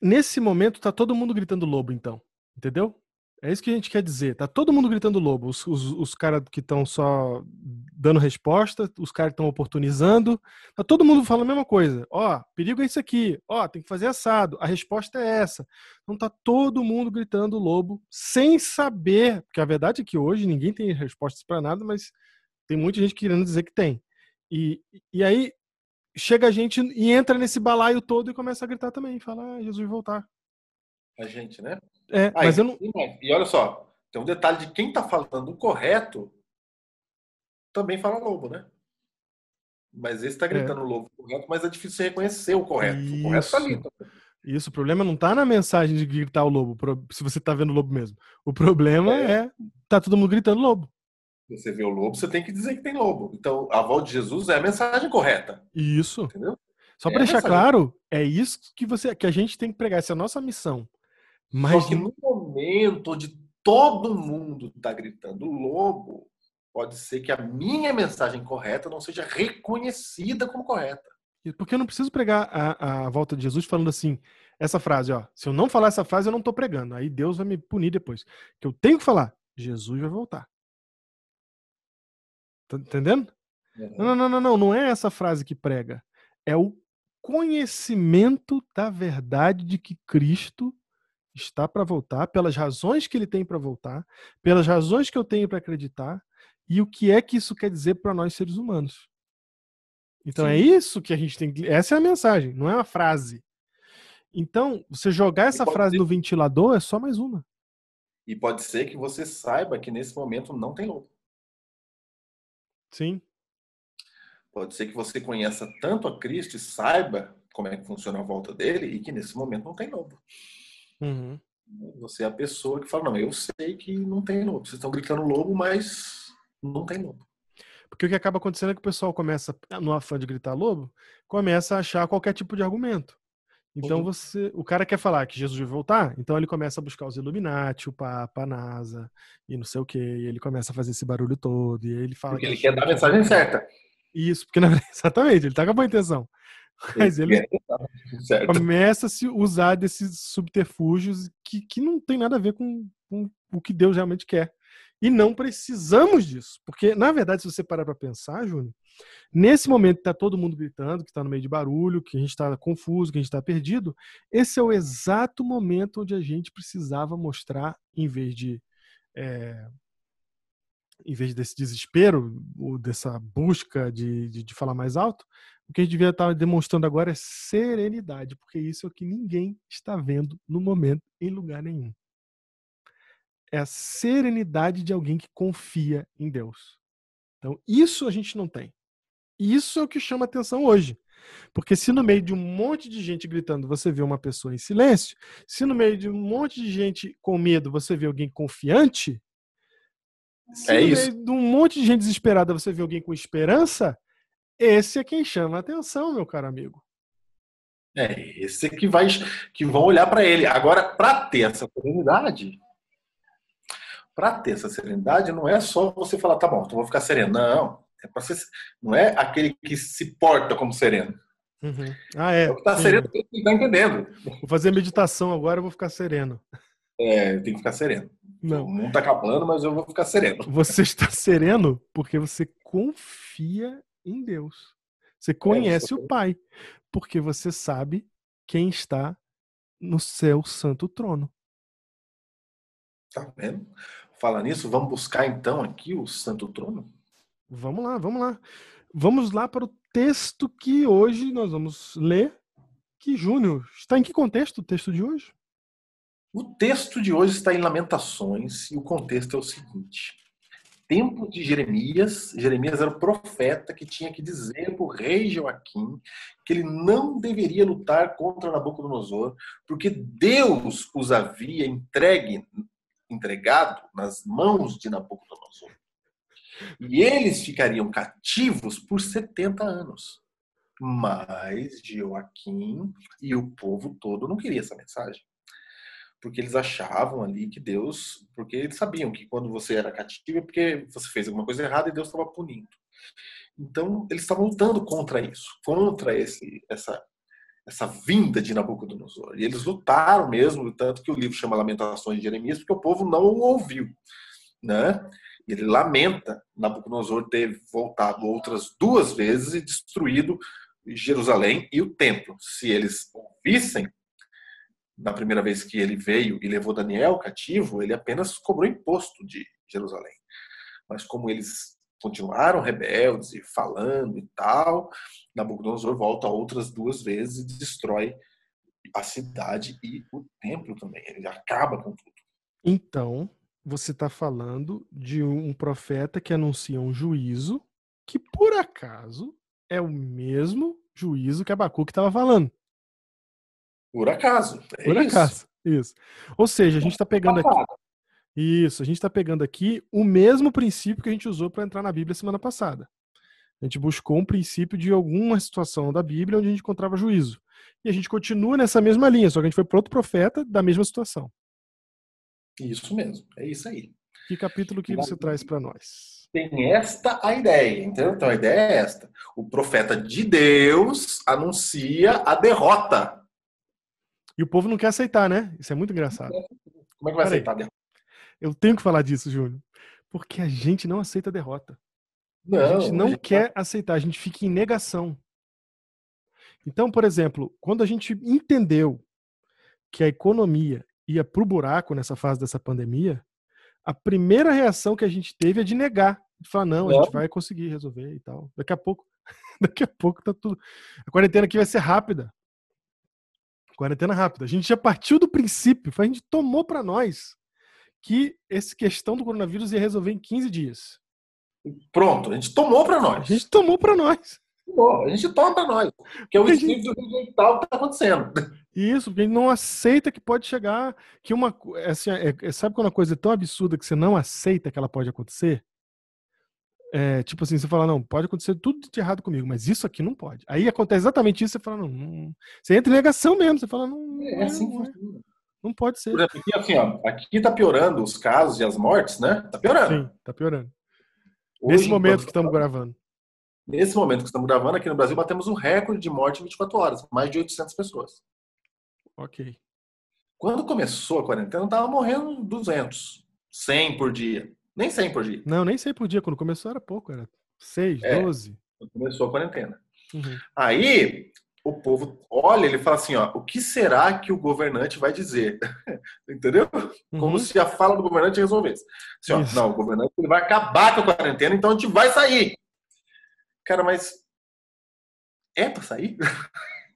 nesse momento tá todo mundo gritando lobo, então. Entendeu? É isso que a gente quer dizer. Tá todo mundo gritando lobo. Os, os, os caras que estão só dando resposta, os caras que estão oportunizando. Tá todo mundo falando a mesma coisa. Ó, perigo é isso aqui. Ó, tem que fazer assado. A resposta é essa. Então tá todo mundo gritando lobo sem saber. Porque a verdade é que hoje ninguém tem respostas para nada, mas tem muita gente querendo dizer que tem. E, e aí chega a gente e entra nesse balaio todo e começa a gritar também, fala, ah, Jesus voltar. A gente, né? É, Ah, mas e, eu não. e olha só, tem um detalhe de quem tá falando o correto também fala lobo, né? Mas esse tá gritando lobo correto, mas é difícil você reconhecer o correto. O correto tá ali. Isso. Isso, o problema não tá na mensagem de gritar o lobo, se você tá vendo o lobo mesmo. O problema É. é, tá todo mundo gritando lobo. Você vê o lobo, você tem que dizer que tem lobo. Então, a volta de Jesus é a mensagem correta, Isso. entendeu? Só É pra a deixar mensagem. claro, é isso que você que a gente tem que pregar, essa é a nossa missão. Mas Só que no momento onde todo mundo tá gritando lobo, pode ser que a minha mensagem correta não seja reconhecida como correta. porque eu não preciso pregar a, a volta de Jesus falando assim, essa frase, ó, se eu não falar essa frase eu não tô pregando, aí Deus vai me punir depois. Que eu tenho que falar, Jesus vai voltar. Tá entendendo? Não, não, não, não, não, não é essa frase que prega. É o conhecimento da verdade de que Cristo está para voltar, pelas razões que ele tem para voltar, pelas razões que eu tenho para acreditar, e o que é que isso quer dizer para nós seres humanos. Então é Sim. isso que a gente tem que. Essa é a mensagem, não é uma frase. Então, você jogar essa frase ser- no ventilador é só mais uma. E pode ser que você saiba que nesse momento não tem lobo. Sim. Pode ser que você conheça tanto a Cristo e saiba como é que funciona a volta dele e que nesse momento não tem lobo. Uhum. Você é a pessoa que fala, não, eu sei que não tem lobo. Vocês estão gritando lobo, mas não tem lobo. Porque o que acaba acontecendo é que o pessoal começa, no afã de gritar lobo, começa a achar qualquer tipo de argumento. Então Uhum. você, o cara quer falar que Jesus vai voltar, então ele começa a buscar os Illuminati, o Papa, a NASA e não sei o que, e ele começa a fazer esse barulho todo, e ele fala Porque que ele quer dar a mensagem certa. Isso, porque na verdade, exatamente, ele tá com a boa intenção. Mas ele certa. começa a se usar desses subterfúgios que, que não tem nada a ver com, com o que Deus realmente quer. E não precisamos disso. Porque, na verdade, se você parar para pensar, Júnior, nesse momento que está todo mundo gritando, que está no meio de barulho, que a gente está confuso, que a gente está perdido, esse é o exato momento onde a gente precisava mostrar, em vez de. é, em vez desse desespero, ou dessa busca de, de, de falar mais alto, o que a gente devia estar demonstrando agora é serenidade, porque isso é o que ninguém está vendo no momento em lugar nenhum. É a serenidade de alguém que confia em Deus. Então, isso a gente não tem. Isso é o que chama atenção hoje. Porque se no meio de um monte de gente gritando você vê uma pessoa em silêncio, se no meio de um monte de gente com medo você vê alguém confiante, se É no isso. meio de um monte de gente desesperada você vê alguém com esperança, esse é quem chama a atenção, meu caro amigo. É esse que vai que vão olhar para ele. Agora, para ter essa serenidade, para ter essa serenidade, não é só você falar, tá bom, então vou ficar sereno. Não, é pra ser, não é aquele que se porta como sereno. Ah, é. É o que tá sim. sereno ele tá entendendo. Vou fazer meditação agora, eu vou ficar sereno. É, tem que ficar sereno. O Não. mundo tá acabando, mas eu vou ficar sereno. Você está sereno porque você confia em Deus. Você conhece isso. o Pai, porque você sabe quem está no seu santo trono. Tá vendo? Fala nisso, vamos buscar então aqui o Santo Trono? Vamos lá, vamos lá. Vamos lá para o texto que hoje nós vamos ler. Que Júnior, está em que contexto o texto de hoje? O texto de hoje está em Lamentações e o contexto é o seguinte: tempo de Jeremias, Jeremias era o profeta que tinha que dizer para o rei Joaquim que ele não deveria lutar contra Nabucodonosor, porque Deus os havia entregue, entregado nas mãos de Nabucodonosor. E eles ficariam cativos por 70 anos. Mas Joaquim e o povo todo não queria essa mensagem porque eles achavam ali que Deus, porque eles sabiam que quando você era cativo é porque você fez alguma coisa errada e Deus estava punindo. Então eles estavam lutando contra isso, contra esse essa essa vinda de Nabucodonosor. E eles lutaram mesmo, tanto que o livro chama Lamentações de Jeremias, porque o povo não o ouviu, né? Ele lamenta Nabucodonosor ter voltado outras duas vezes e destruído Jerusalém e o templo. Se eles ouvissem, na primeira vez que ele veio e levou Daniel cativo, ele apenas cobrou imposto de Jerusalém. Mas como eles continuaram rebeldes e falando e tal, Nabucodonosor volta outras duas vezes e destrói a cidade e o templo também. Ele acaba com tudo. Então, você está falando de um profeta que anuncia um juízo que, por acaso, é o mesmo juízo que Abacuque estava falando. Por acaso. É Por isso. acaso. Isso. Ou seja, a gente está pegando aqui. Isso, a gente está pegando aqui o mesmo princípio que a gente usou para entrar na Bíblia semana passada. A gente buscou um princípio de alguma situação da Bíblia onde a gente encontrava juízo. E a gente continua nessa mesma linha, só que a gente foi para outro profeta da mesma situação. Isso mesmo. É isso aí. Que capítulo que você traz para nós? Tem esta a ideia, entendeu? Então a ideia é esta. O profeta de Deus anuncia a derrota. E o povo não quer aceitar, né? Isso é muito engraçado. Como é que vai Peraí. aceitar a derrota? Eu tenho que falar disso, Júnior. Porque a gente não aceita a derrota. Não, a gente não a gente quer aceitar, a gente fica em negação. Então, por exemplo, quando a gente entendeu que a economia ia pro buraco nessa fase dessa pandemia, a primeira reação que a gente teve é de negar. De falar, não, a Não. gente vai conseguir resolver e tal. Daqui a pouco, daqui a pouco tá tudo. A quarentena aqui vai ser rápida. Quarentena rápida. A gente já partiu do princípio, a gente tomou para nós que essa questão do coronavírus ia resolver em 15 dias. Pronto, a gente tomou para A nós. gente tomou para nós. Tomou, A gente toma para nós. Que é o A gente- espírito rejeitar o que está acontecendo. Isso, porque ele não aceita que pode chegar, que uma, é assim, é- é- sabe quando a coisa é tão absurda que você não aceita que ela pode acontecer? É, tipo assim, você fala, não, pode acontecer tudo de errado comigo, mas isso aqui não pode. Aí acontece exatamente isso, você fala, não, não- você entra em negação mesmo, você fala, não, não, É assim que não, é, funciona. não pode ser. Por exemplo, aqui, assim, ó, aqui tá piorando os casos e as mortes, né? Tá piorando. Sim, tá piorando. Hoje, Nesse momento que estamos gravando. Nesse momento que estamos gravando, aqui no Brasil, batemos o recorde de morte em 24 horas. Mais de 800 pessoas. Ok. Quando começou a quarentena, tava morrendo 200. 100 por dia. Nem 100 por dia. Não, nem sei por dia, quando começou era pouco, era 6, É. 12. Quando começou a quarentena. Uhum. Aí, o povo olha, ele fala assim, ó, o que será que o governante vai dizer? Entendeu? Como Uhum. se a fala do governante resolvesse. Assim, ó, não, o governante ele vai acabar com a quarentena, então a gente vai sair. Cara, mas é pra sair?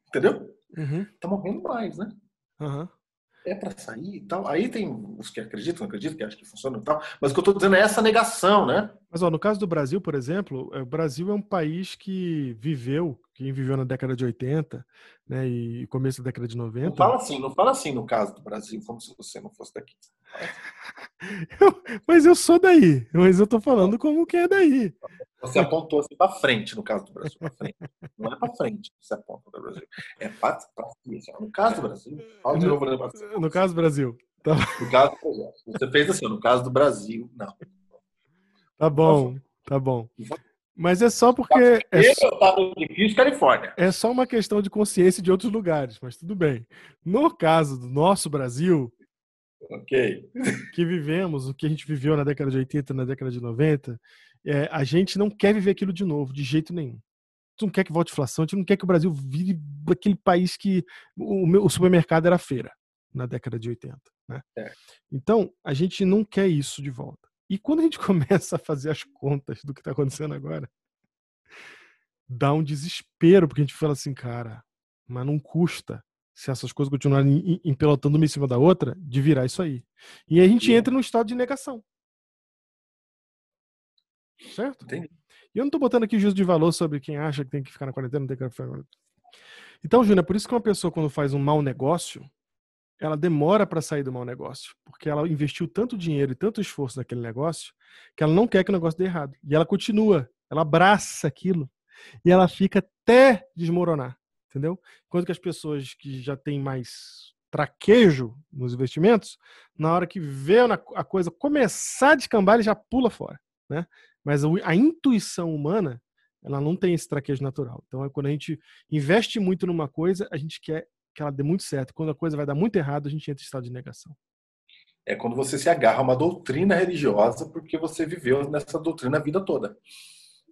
Entendeu? Uhum. Tá morrendo mais, né? Aham. É pra sair e tal. Aí tem os que acreditam, acreditam, que acham que funciona e tal. Mas o que eu tô dizendo é essa negação, né? Mas ó, no caso do Brasil, por exemplo, é, o Brasil é um país que viveu, quem viveu na década de 80 né, e começo da década de 90. Não fala assim, não fala assim no caso do Brasil, como se você não fosse daqui. Eu- mas eu sou daí, mas eu tô falando como que é daí. Você apontou assim para frente no caso do Brasil, para frente. Não é para frente que você aponta do Brasil. É para cima. No caso do Brasil, fala de novo cima. No caso do Brasil. No caso do Brasil. Você fez assim, no caso do Brasil, não. Tá bom, tá bom. Mas é só porque é, Esse é o estado difícil, Califórnia. é só uma questão de consciência de outros lugares, mas tudo bem. No caso do nosso Brasil, Ok. que vivemos, o que a gente viveu na década de 80, na década de 90, é, a gente não quer viver aquilo de novo, de jeito nenhum. A gente não quer que volte inflação, a gente não quer que o Brasil vire aquele país que o, meu- o supermercado era feira na década de 80. Né? É. Então, a gente não quer isso de volta. E quando a gente começa a fazer as contas do que está acontecendo agora, dá um desespero, porque a gente fala assim, cara, mas não custa, se essas coisas continuarem em- em- empelotando uma em cima da outra, de virar isso aí. E a gente entra num estado de negação. Certo? Entendi. E eu não tô botando aqui juízo de valor sobre quem acha que tem que ficar na quarentena, não tem que ficar na quarentena. Então, Júnior, é por isso que uma pessoa, quando faz um mau negócio, ela demora para sair do mau negócio. Porque ela investiu tanto dinheiro e tanto esforço naquele negócio que ela não quer que o negócio dê errado. E ela continua, ela abraça aquilo e ela fica até desmoronar. Entendeu? Enquanto que as pessoas que já têm mais traquejo nos investimentos, na hora que vê a coisa começar a descambar, ele já pula fora. Né? Mas a intuição humana, ela não tem esse traquejo natural. Então, é quando a gente investe muito numa coisa, a gente quer que ela dê muito certo. Quando a coisa vai dar muito errado, a gente entra em estado de negação. É quando você se agarra a uma doutrina religiosa porque você viveu nessa doutrina a vida toda.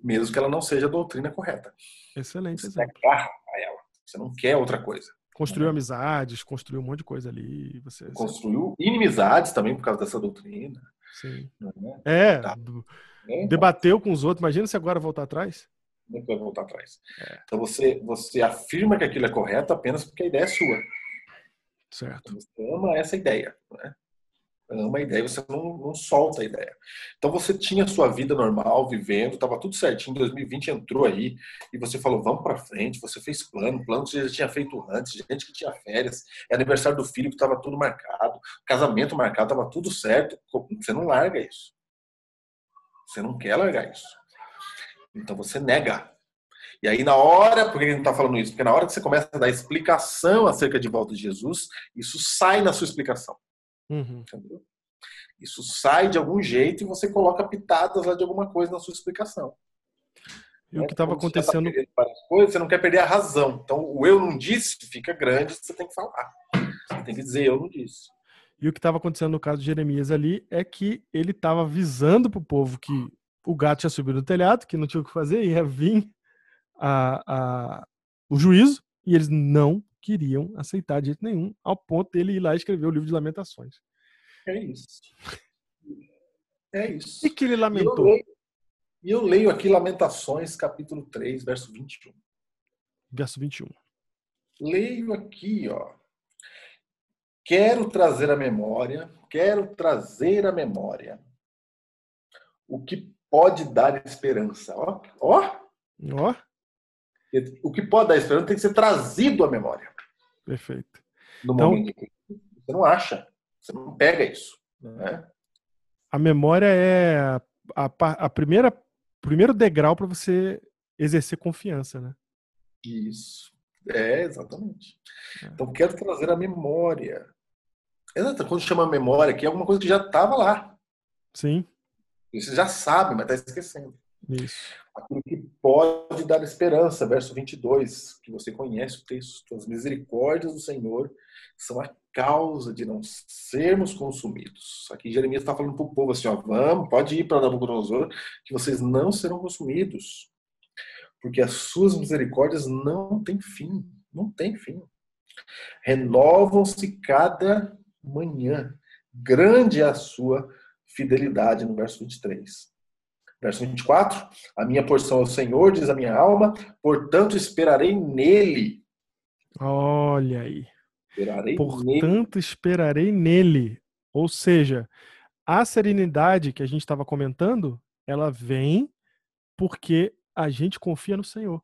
Mesmo que ela não seja a doutrina correta. Excelente Você se exemplo. agarra a ela. Você não quer outra coisa. Construiu amizades, construiu um monte de coisa ali. Você, Construiu inimizades também por causa dessa doutrina. sim. É? É, Tá. É, debateu com os outros. Imagina se agora voltar atrás. Não vai voltar atrás. É. Então você, você afirma que aquilo é correto apenas porque a ideia é sua. Certo. Você ama essa ideia. Né? Ama a ideia, você não, não solta a ideia. Então você tinha sua vida normal, vivendo, estava tudo certinho. 2020 entrou aí e você falou, vamos para frente. Você fez plano, plano que você já tinha feito antes, gente que tinha férias, é aniversário do filho que estava tudo marcado, casamento marcado, estava tudo certo. Você não larga isso. Você não quer largar isso. Então você nega. E aí, na hora, por que gente não está falando isso? Porque na hora que você começa a dar explicação acerca de volta de Jesus, isso sai na sua explicação. Uhum. Entendeu? Isso sai de algum jeito e você coloca pitadas lá de alguma coisa na sua explicação. E o né? que estava Quando você tá acontecendo. coisas, você não quer perder a razão. Então, o eu não disse fica grande, você tem que falar. Você tem que dizer eu não disse. E o que estava acontecendo no caso de Jeremias ali é que ele estava avisando para o povo que o gato tinha subido no telhado, que não tinha o que fazer, ia vir a, a- o juízo, e eles não queriam aceitar de jeito nenhum, ao ponto dele ir lá e escrever o livro de lamentações. É isso. É isso. E que ele E eu, lamentou? e eu leio aqui Lamentações, capítulo 3, verso 21. Verso 21. Leio aqui, ó. Quero trazer à memória, quero trazer à memória o que pode dar esperança. Ó, ó, Ó, o que pode dar esperança tem que ser trazido à memória perfeito. no Então- momento. que Você não acha, você não pega isso. Né? A memória é a, a, a primeira primeiro degrau para você exercer confiança, né? Isso. É, exatamente. É. Então, quero trazer a memória. Exato, quando chama memória aqui, é alguma coisa que já estava lá. Sim, Você já sabe, mas está esquecendo. isso. aquilo que pode dar esperança, verso 22, que você conhece o texto. As misericórdias do Senhor são a causa de não sermos consumidos. Aqui Jeremias está falando para o povo assim: ó, vamos, pode ir para Nabucodonosor, que vocês não serão consumidos, porque as suas misericórdias não têm fim, não tem fim. Renovam-se cada manhã. Grande é a sua fidelidade, no verso 23. Verso 24: A minha porção é o Senhor, diz a minha alma, portanto esperarei nele. Olha aí. Esperarei nele. Portanto, esperarei nele. Ou seja, a serenidade que a gente estava comentando ela vem porque a gente confia no Senhor.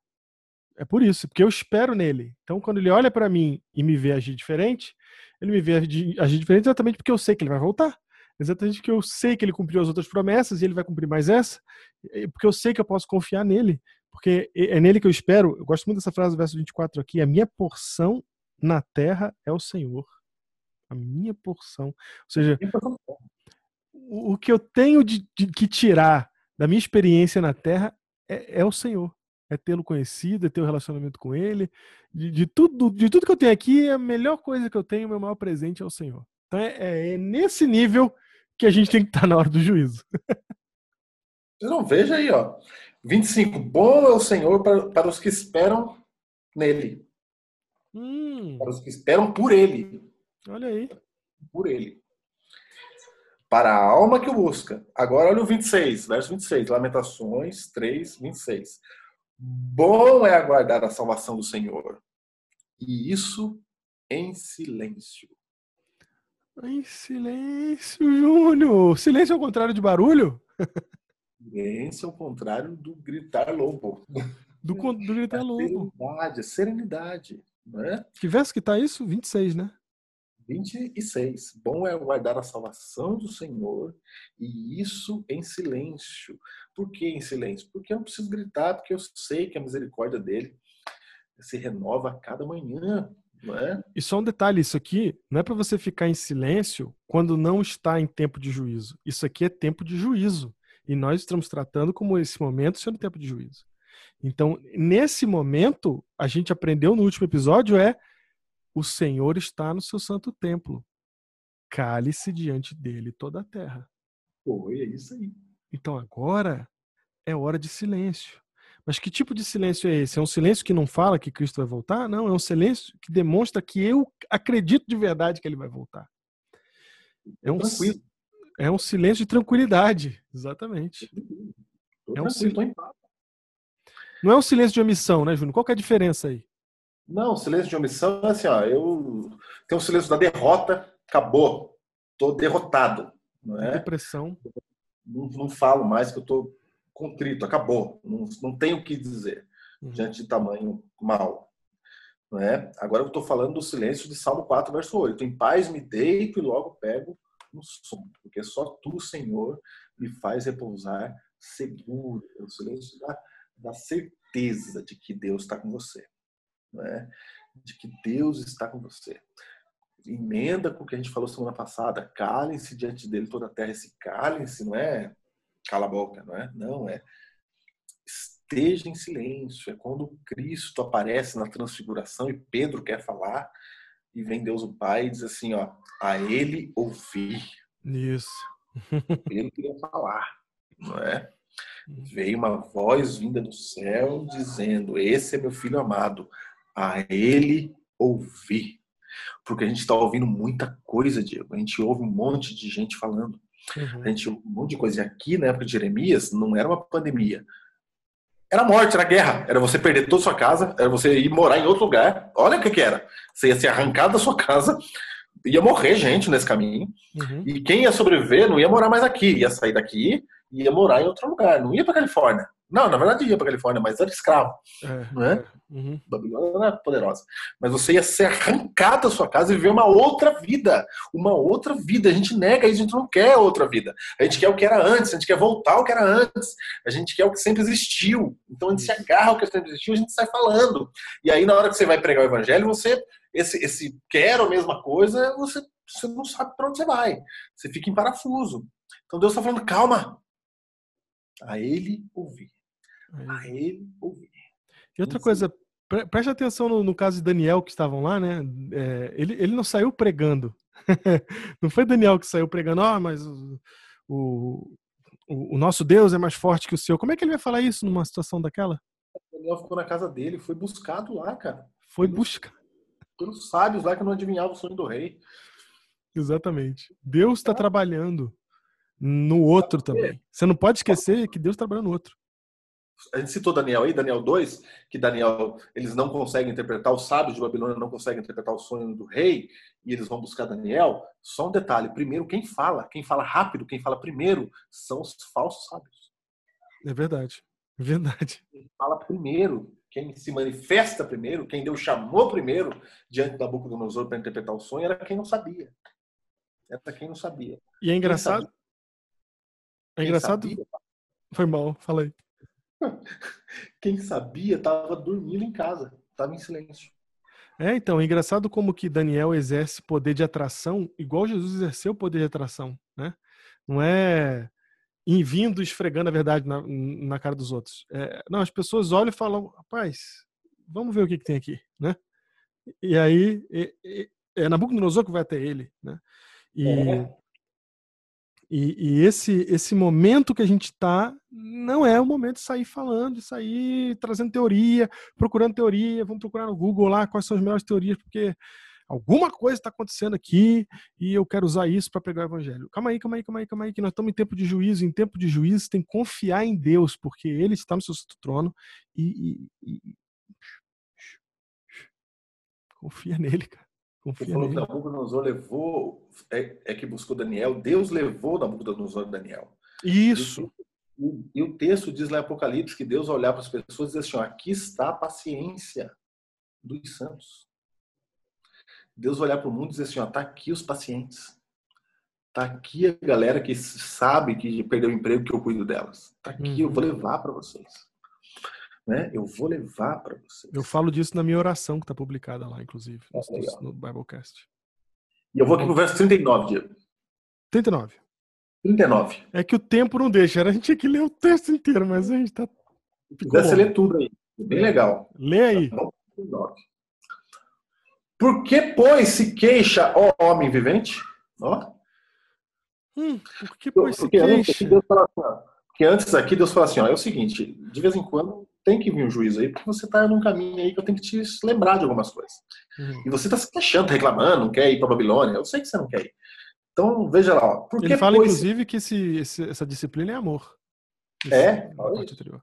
É por isso, porque eu espero nele. Então, quando ele olha para mim e me vê agir diferente, ele me vê agir diferente exatamente porque eu sei que ele vai voltar. Exatamente porque eu sei que ele cumpriu as outras promessas e ele vai cumprir mais essa. Porque eu sei que eu posso confiar nele. Porque é nele que eu espero. Eu gosto muito dessa frase do verso 24 aqui. A minha porção na terra é o Senhor. A minha porção. Ou seja, o, o que eu tenho de, de, que tirar da minha experiência na terra é, é o Senhor é tê-lo conhecido, é ter um relacionamento com ele. De, de, tudo, de tudo que eu tenho aqui, a melhor coisa que eu tenho, o meu maior presente é o Senhor. Então é, é, é nesse nível que a gente tem que estar na hora do juízo. Não veja aí, ó. 25. Bom é o Senhor para, para os que esperam nele. Hum. Para os que esperam por ele. Olha aí. Por ele. Para a alma que o busca. Agora olha o 26, verso 26. Lamentações 3, 26. Bom é aguardar a salvação do Senhor. E isso em silêncio. Em silêncio, Júnior. Silêncio ao contrário de barulho? Silêncio ao contrário do gritar lobo. Do, do gritar a lobo. Serenidade, a serenidade. Né? Que verso que tá isso? 26, né? 26. Bom é guardar a salvação do Senhor e isso em silêncio. Por que em silêncio? Porque eu não preciso gritar, porque eu sei que a misericórdia dele se renova a cada manhã. É? E só um detalhe: isso aqui não é para você ficar em silêncio quando não está em tempo de juízo. Isso aqui é tempo de juízo. E nós estamos tratando como esse momento sendo tempo de juízo. Então, nesse momento, a gente aprendeu no último episódio é o Senhor está no seu santo templo. Cale-se diante dele toda a terra. Foi, é isso aí. Então agora é hora de silêncio. Mas que tipo de silêncio é esse? É um silêncio que não fala que Cristo vai voltar? Não, é um silêncio que demonstra que eu acredito de verdade que ele vai voltar. É um, é um silêncio de tranquilidade, exatamente. É um sil... Não é um silêncio de omissão, né, Júnior? Qual é a diferença aí? Não, silêncio de omissão é assim, ó, eu tenho um silêncio da derrota, acabou, tô derrotado, não é? Depressão. Não, não falo mais que eu tô contrito, acabou, não, não tenho o que dizer uhum. diante de tamanho mal. Não é? Agora eu estou falando do silêncio de Salmo 4, verso 8. Em paz me deito e logo pego no sono, porque só tu, Senhor, me faz repousar seguro. É o silêncio da, da certeza de que Deus está com você né? de que Deus está com você. Emenda com o que a gente falou semana passada. Calem-se diante dele toda a terra. Esse calem-se não é cala a boca, não é? Não, é esteja em silêncio. É quando Cristo aparece na transfiguração e Pedro quer falar e vem Deus o Pai e diz assim, ó, a ele ouvir. Isso. Ele queria falar, não é? Veio uma voz vinda do céu dizendo: Esse é meu filho amado, a ele ouvir. Porque a gente está ouvindo muita coisa, Diego. A gente ouve um monte de gente falando. Uhum. A gente um monte de coisa. E aqui, na época de Jeremias, não era uma pandemia. Era morte, era guerra. Era você perder toda a sua casa, era você ir morar em outro lugar. Olha o que, que era. Você ia ser arrancado da sua casa, ia morrer gente nesse caminho. Uhum. E quem ia sobreviver não ia morar mais aqui. Ia sair daqui e ia morar em outro lugar. Não ia para Califórnia. Não, na verdade ia para Califórnia, mas era escravo. É, não é? Uhum. Babilônia era poderosa. Mas você ia ser arrancado da sua casa e viver uma outra vida. Uma outra vida. A gente nega isso, a gente não quer outra vida. A gente quer o que era antes, a gente quer voltar ao que era antes. A gente quer o que sempre existiu. Então a gente se agarra ao que sempre existiu, a gente sai falando. E aí, na hora que você vai pregar o evangelho, você, esse, esse quero a mesma coisa, você, você não sabe para onde você vai. Você fica em parafuso. Então Deus está falando, calma. A ele ouvir a ele ouvir. E outra coisa, pre preste atenção no, no, caso de Daniel que estavam lá, né? É, ele, ele não saiu pregando. não foi Daniel que saiu pregando, ó, oh, mas o, o, o, nosso Deus é mais forte que o seu. Como é que ele vai falar isso numa situação daquela? Daniel ficou na casa dele, foi buscado lá, cara. Foi buscar. Pelos sábios lá que não adivinhavam o sonho do rei. Exatamente. Deus está ah. trabalhando no outro também. Você não pode esquecer que Deus trabalha no outro a gente citou Daniel aí, Daniel 2, que Daniel, eles não conseguem interpretar, os sábios de Babilônia não conseguem interpretar o sonho do rei, e eles vão buscar Daniel. Só um detalhe: primeiro, quem fala, quem fala rápido, quem fala primeiro, são os falsos sábios. É verdade. É verdade. Ele fala primeiro. Quem se manifesta primeiro, quem Deus chamou primeiro diante da boca do Nabucodonosor para interpretar o sonho era quem não sabia. Era quem não sabia. E é engraçado. É Quem engraçado. sabia, Foi mal, falei. Quem sabia estava dormindo em casa, estava em silêncio. É, então, é engraçado como que Daniel exerce poder de atração igual Jesus exerceu o poder de atração, né? Não é em vindo esfregando a verdade na, na cara dos outros. É, não, as pessoas olham e falam, rapaz, vamos ver o que, que tem aqui, né? E aí, é, é, é Nabucodonosor que vai até ele, né? E, É. e, e esse, esse momento que a gente está não é o momento de sair falando, de sair trazendo teoria, procurando teoria, vamos procurar no Google lá quais são as melhores teorias, porque alguma coisa está acontecendo aqui e eu quero usar isso para pregar o evangelho. Calma aí, calma aí, calma aí, calma aí, que nós estamos em tempo de juízo. Em tempo de juízo, tem que confiar em Deus, porque Ele está no seu trono e, e- e- confia nele, cara. Ele Confia falou que. Nabucodonosor levou, é, é que buscou Daniel, Deus levou Nabucodonosor e Daniel. Isso. E, e o texto diz lá em Apocalipse que Deus olhar para as pessoas e dizer assim: ó, aqui está a paciência dos santos. Deus olhar para o mundo e dizer assim: ó, tá aqui os pacientes. Tá aqui a galera que sabe que perdeu o emprego que eu cuido delas. Tá aqui, eu Uhum. vou levar para vocês. Né? Eu vou levar para vocês. Eu falo disso na minha oração, que está publicada lá, inclusive, no, legal. no Biblecast. E eu vou aqui pro verso 39, Diego. 39. 39. É que o tempo não deixa, era a gente tinha que ler o texto inteiro, mas a gente tá. Quiser, você lê tudo aí. É Bem legal. Lê aí. Tá bom? 39. Por que, pois, se queixa, ó homem vivente? Ó, Hum, por que pois se antes queixa? Deus fala assim, ó, porque antes aqui Deus fala assim, ó, é o seguinte, de vez em quando tem que vir um juízo aí, porque você tá num caminho aí que eu tenho que te lembrar de algumas coisas. Uhum. E você tá se queixando, reclamando, não quer ir pra Babilônia, eu sei que você não quer ir. Então, veja lá, ó, por que, Ele fala, inclusive, que esse, esse- essa disciplina é amor. É, isso.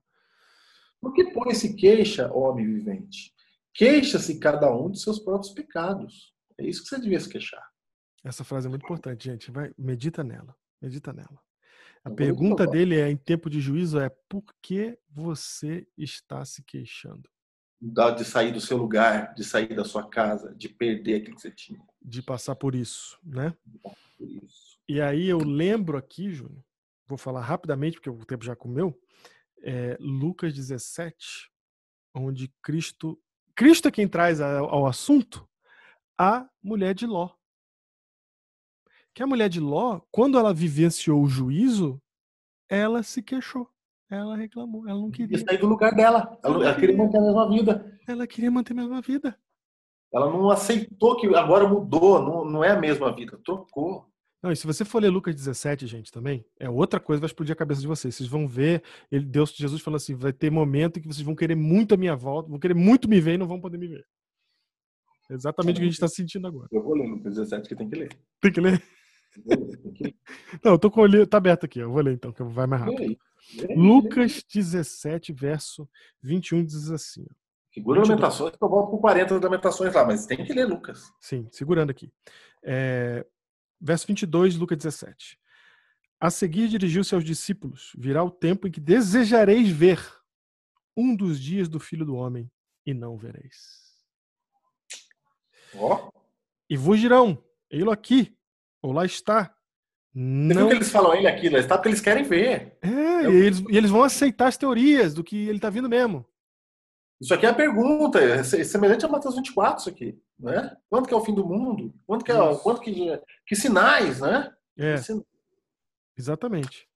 por que, pois, se queixa, homem vivente? Queixa-se cada um de seus próprios pecados. É isso que você devia se queixar. Essa frase é muito importante, gente. Vai, medita nela. Medita nela. A pergunta dele é, em tempo de juízo é por que você está se queixando? De sair do seu lugar, de sair da sua casa, de perder aquilo que você tinha. De passar por isso, né? Por isso. E aí eu lembro aqui, Júnior, vou falar rapidamente, porque o tempo já comeu, é, Lucas 17, onde Cristo. Cristo é quem traz ao assunto a mulher de Ló. Que a mulher de Ló, quando ela vivenciou o juízo, ela se queixou. Ela reclamou, ela não E queria. sair do lugar dela. Ela, ela queria manter a mesma vida. Ela queria manter a mesma vida. Ela não aceitou que agora mudou, não, não é a mesma vida, trocou. Não, e se você for ler Lucas 17, gente, também, é outra coisa que vai explodir a cabeça de vocês. Vocês vão ver, ele, Deus, Jesus falou assim: vai ter momento em que vocês vão querer muito a minha volta, vão querer muito me ver e não vão poder me ver. É exatamente o que a gente está sentindo agora. Eu vou ler Lucas 17 que tem que ler. Tem que ler? Não, eu tô com o livro, tá aberto aqui, eu vou ler então, que vai mais rápido. Lucas 17, verso 21, diz assim. Segura 22. Lamentações, que eu volto com 40 Lamentações lá, mas tem que ler Lucas. Sim, segurando aqui. É, verso 22, Lucas 17. A seguir dirigiu-se aos discípulos: Virá o tempo em que desejareis ver um dos dias do Filho do Homem e não vereis. Ó, E vos dirão: Ei-lo aqui, ou lá está. você viu Não. que eles falam ele aqui, lá está porque eles querem ver. É, É e eles, e eles vão aceitar as teorias do que ele está vindo mesmo. Isso aqui é a pergunta, é se- semelhante a Mateus 24, isso aqui. Né? Quando que é o fim do mundo? Quando que, é, Isso. quando que, que sinais, né? É, sin- exatamente.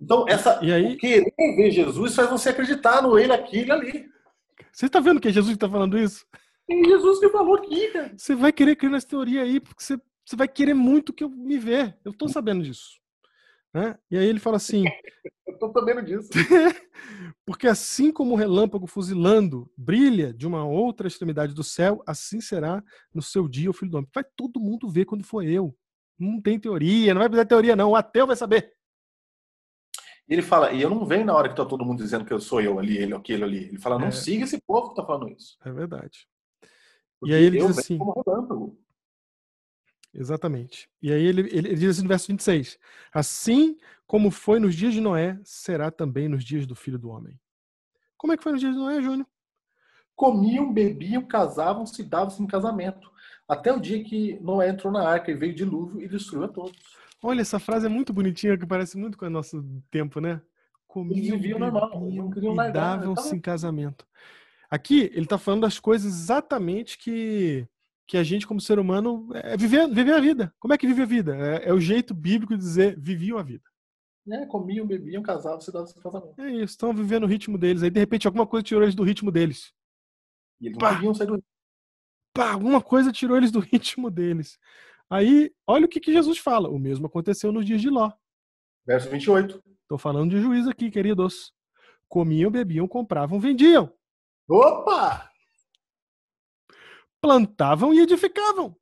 Então, essa, E aí- querer ver Jesus faz você acreditar no ele aqui e ali. Você está vendo que é Jesus que está falando isso? E Jesus que falou aqui, cara. Você vai querer crer nessa teoria aí, porque você, você vai querer muito que eu me ver. Eu tô sabendo disso. Né? E aí ele fala assim: Eu tô sabendo disso. porque assim como o relâmpago fuzilando brilha de uma outra extremidade do céu, assim será no seu dia o filho do homem. Vai todo mundo ver quando for eu. Não tem teoria, não vai precisar de teoria, não. O ateu vai saber. E ele fala, e eu não venho na hora que tá todo mundo dizendo que eu sou eu ali, ele, aquele ali. Ele fala, não É. siga esse povo que tá falando isso. É verdade. Porque aí ele diz assim- como relâmpago. Exatamente. E aí ele, ele, ele diz assim no verso 26: Assim como foi nos dias de Noé, será também nos dias do filho do homem. Como é que foi nos dias de Noé, Júnior? Comiam, bebiam, casavam, se davam-se em casamento. Até o dia que Noé entrou na arca e veio dilúvio e destruiu a todos. Olha, essa frase é muito bonitinha, que parece muito com o nosso tempo, né? Comiam, viviam normal, bebiam não queriam e largar, davam-se tava- em casamento. Aqui, ele está falando das coisas exatamente que, que a gente, como ser humano, é viver, viver a vida. Como é que vive a vida? É, é o jeito bíblico de dizer viviam a vida. Né? Comiam, bebiam, casavam, se davam-se em casamento. É isso, estão vivendo o ritmo deles. Aí, de repente, alguma coisa tirou eles do ritmo deles. E eles Pá. não sair do Pá, alguma coisa tirou eles do ritmo deles. Aí, olha o que, que Jesus fala. O mesmo aconteceu nos dias de Ló. Verso 28. Estou falando de juízo aqui, queridos. Comiam, bebiam, compravam, vendiam. Opa! Plantavam e edificavam.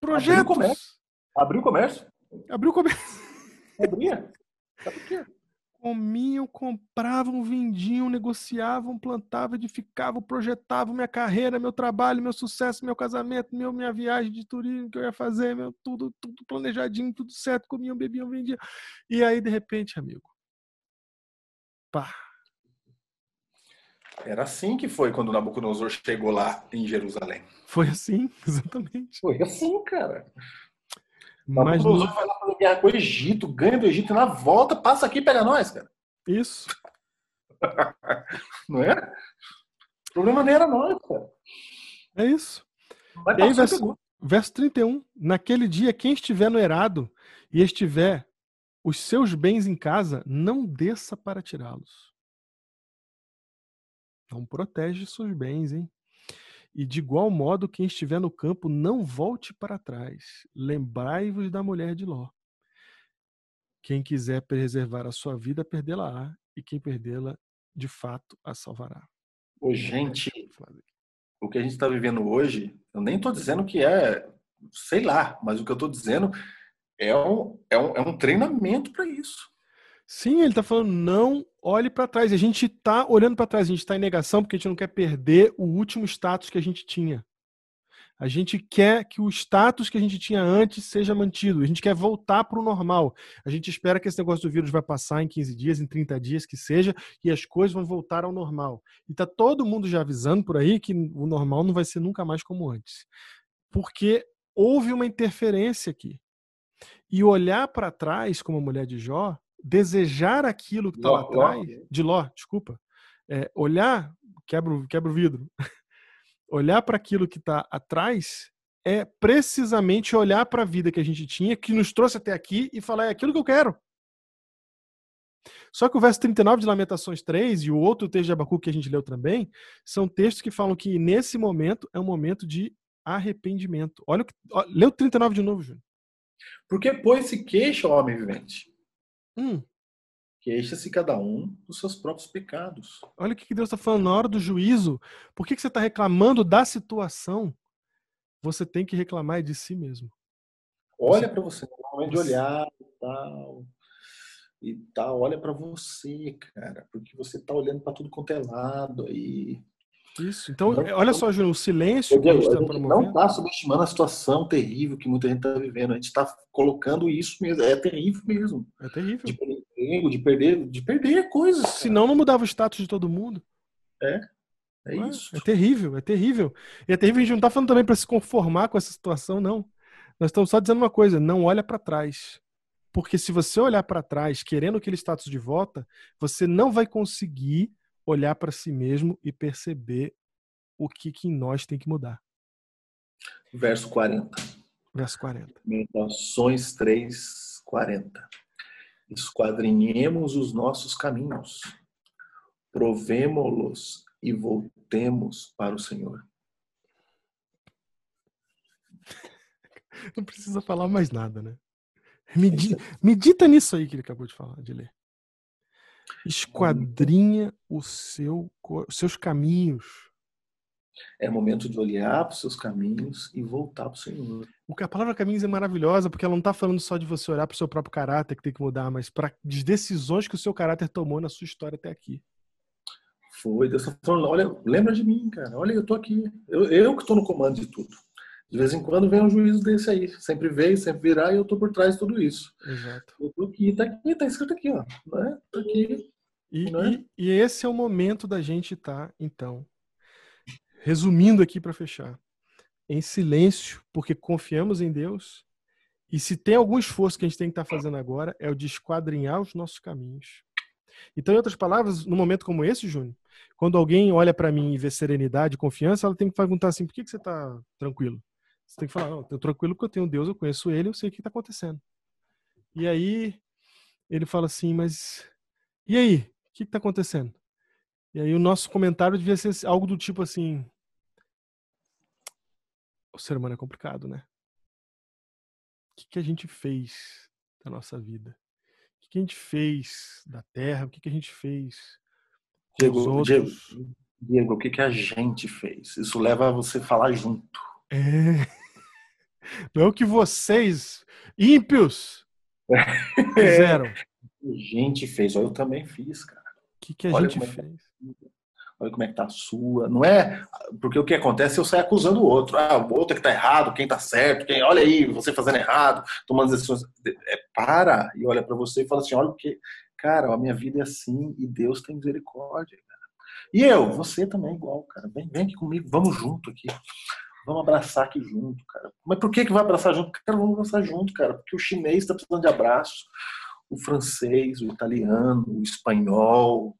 Abriu o comércio. Projetos. Abriu o comércio? Abriu o comércio. Abria. Sabe por quê? Comiam, compravam, vendiam, negociavam, plantavam, edificavam, projetavam minha carreira, meu trabalho, meu sucesso, meu casamento, meu, minha viagem de turismo que eu ia fazer, meu, tudo, tudo planejadinho, tudo certo, comiam, bebiam, vendiam. E aí, de repente, amigo, pá, Era assim que foi quando Nabucodonosor chegou lá em Jerusalém. foi assim, exatamente. Foi assim, cara. Mas no- Nabucodonosor vai lá fazer guerra com o Egito, ganha do Egito e na volta passa aqui e pega nós, cara. isso, Não é? O problema nem era nós, cara. é isso. Mas E aí, verso, pegou. verso 31. Naquele dia, quem estiver no erado e estiver os seus bens em casa, não desça para tirá-los. Não protege seus bens, hein? E de igual modo, quem estiver no campo, não volte para trás. Lembrai-vos da mulher de Ló. Quem quiser preservar a sua vida, perdê-la-á, e quem perdê-la, de fato, a salvará. Ô, gente, o que a gente está vivendo hoje, eu nem estou dizendo que é, sei lá, mas o que eu estou dizendo é um, é um, é um treinamento para isso. Sim, ele tá falando, não olhe para trás. A gente tá olhando para trás, a gente tá em negação porque a gente não quer perder o último status que a gente tinha. A gente quer que o status que a gente tinha antes seja mantido. A gente quer voltar para o normal. A gente espera que esse negócio do vírus vai passar em 15 dias, em 30 dias, que seja, e as coisas vão voltar ao normal. E tá todo mundo já avisando por aí que o normal não vai ser nunca mais como antes. Porque houve uma interferência aqui. E olhar para trás, como a mulher de Jó, desejar aquilo que está lá atrás, de Ló, desculpa, é, olhar, quebra, o- quebra o vidro, olhar para aquilo que está atrás é precisamente olhar para a vida que a gente tinha, que nos trouxe até aqui e falar, é aquilo que eu quero. Só que o verso 39 de Lamentações 3 e o outro texto de Abacuque que a gente leu também, são textos que falam que nesse momento é um momento de arrependimento. Olha o que. Ó, lê o 39 de novo, Júnior. Porque, pois, se queixa o homem vivente. Hum, Queixa-se cada um dos seus próprios pecados. olha o que Deus está falando na hora do juízo. Por que, que você está reclamando da situação? Você tem que reclamar de si mesmo. Olha para você, no momento de Você- olhar e tal. E tal, olha para você, cara, porque você tá olhando para tudo quanto é lado aí. Isso. Então, Não- olha só, Júnior, o silêncio que a gente está gente não está subestimando a situação terrível que muita gente está vivendo. A gente está colocando isso mesmo. É terrível mesmo. É terrível. De perder emprego, de perder, de perder coisas. Senão não mudava o status de todo mundo. É Não isso. É terrível, é terrível. E é terrível, a gente não está falando também para se conformar com essa situação, não. Nós estamos só dizendo uma coisa: não olha para trás. Porque se você olhar para trás querendo aquele status de volta, você não vai conseguir olhar para si mesmo e perceber o que, que em nós tem que mudar. Verso 40. Verso 40. Lamentações 3, 40. Esquadrinhemos os nossos caminhos, provemo-los e voltemos para o Senhor. Não precisa falar mais nada, né? Medi- medita nisso aí que ele acabou de falar, de ler. Esquadrinha o seu, os seus caminhos. É momento de olhar para os seus caminhos e voltar para o Senhor. A palavra caminhos é maravilhosa, porque ela não está falando só de você olhar para o seu próprio caráter que tem que mudar, mas para as decisões que o seu caráter tomou na sua história até aqui. Foi, Deus está falando, olha, lembra de mim, cara. Olha, eu tô aqui. Eu, eu que estou no comando de tudo. De vez em quando vem um juízo desse aí. Sempre veio, sempre virá e eu tô por trás de tudo isso. Exato. Eu tô aqui, tá aqui, tá escrito aqui, ó. Né? Tá aqui. E, Né? e- e esse é o momento da gente estar, então, resumindo aqui para fechar, em silêncio, porque confiamos em Deus. E se tem algum esforço que a gente tem que estar fazendo agora, é o de esquadrinhar os nossos caminhos. Então, em outras palavras, num momento como esse, Júnior, quando alguém olha para mim e vê serenidade, confiança, ela tem que perguntar assim: por que, que você está tranquilo? Você tem que falar: não, tô tranquilo porque eu tenho Deus, eu conheço Ele, eu sei o que está acontecendo. E aí, ele fala assim: mas e aí? O que está acontecendo? E aí o nosso comentário devia ser algo do tipo assim: o ser humano é complicado, né? O que, que a gente fez da nossa vida? O que, que a gente fez da Terra? O que, que a gente fez Diego? Diego, Diego, o que, que a gente fez? Isso leva a você falar junto. É. Não é o que vocês, ímpios, fizeram. O A gente fez, eu também fiz, cara. que, que a Olha gente é que- fez? Olha como é que tá a sua. Não é. Porque o que acontece é eu saio acusando o outro. Ah, o outro é que tá errado, quem tá certo, quem. Olha aí, você fazendo errado, tomando decisões. É, para e olha para você e fala assim: olha, porque, cara, a minha vida é assim e Deus tem misericórdia, cara. E eu, você também, igual, cara. Vem, vem aqui comigo, vamos junto aqui. Vamos abraçar aqui junto, cara. Mas por que, que vai abraçar junto? Cara, vamos abraçar junto, cara. Porque o chinês tá precisando de abraço. O francês, o italiano, o espanhol,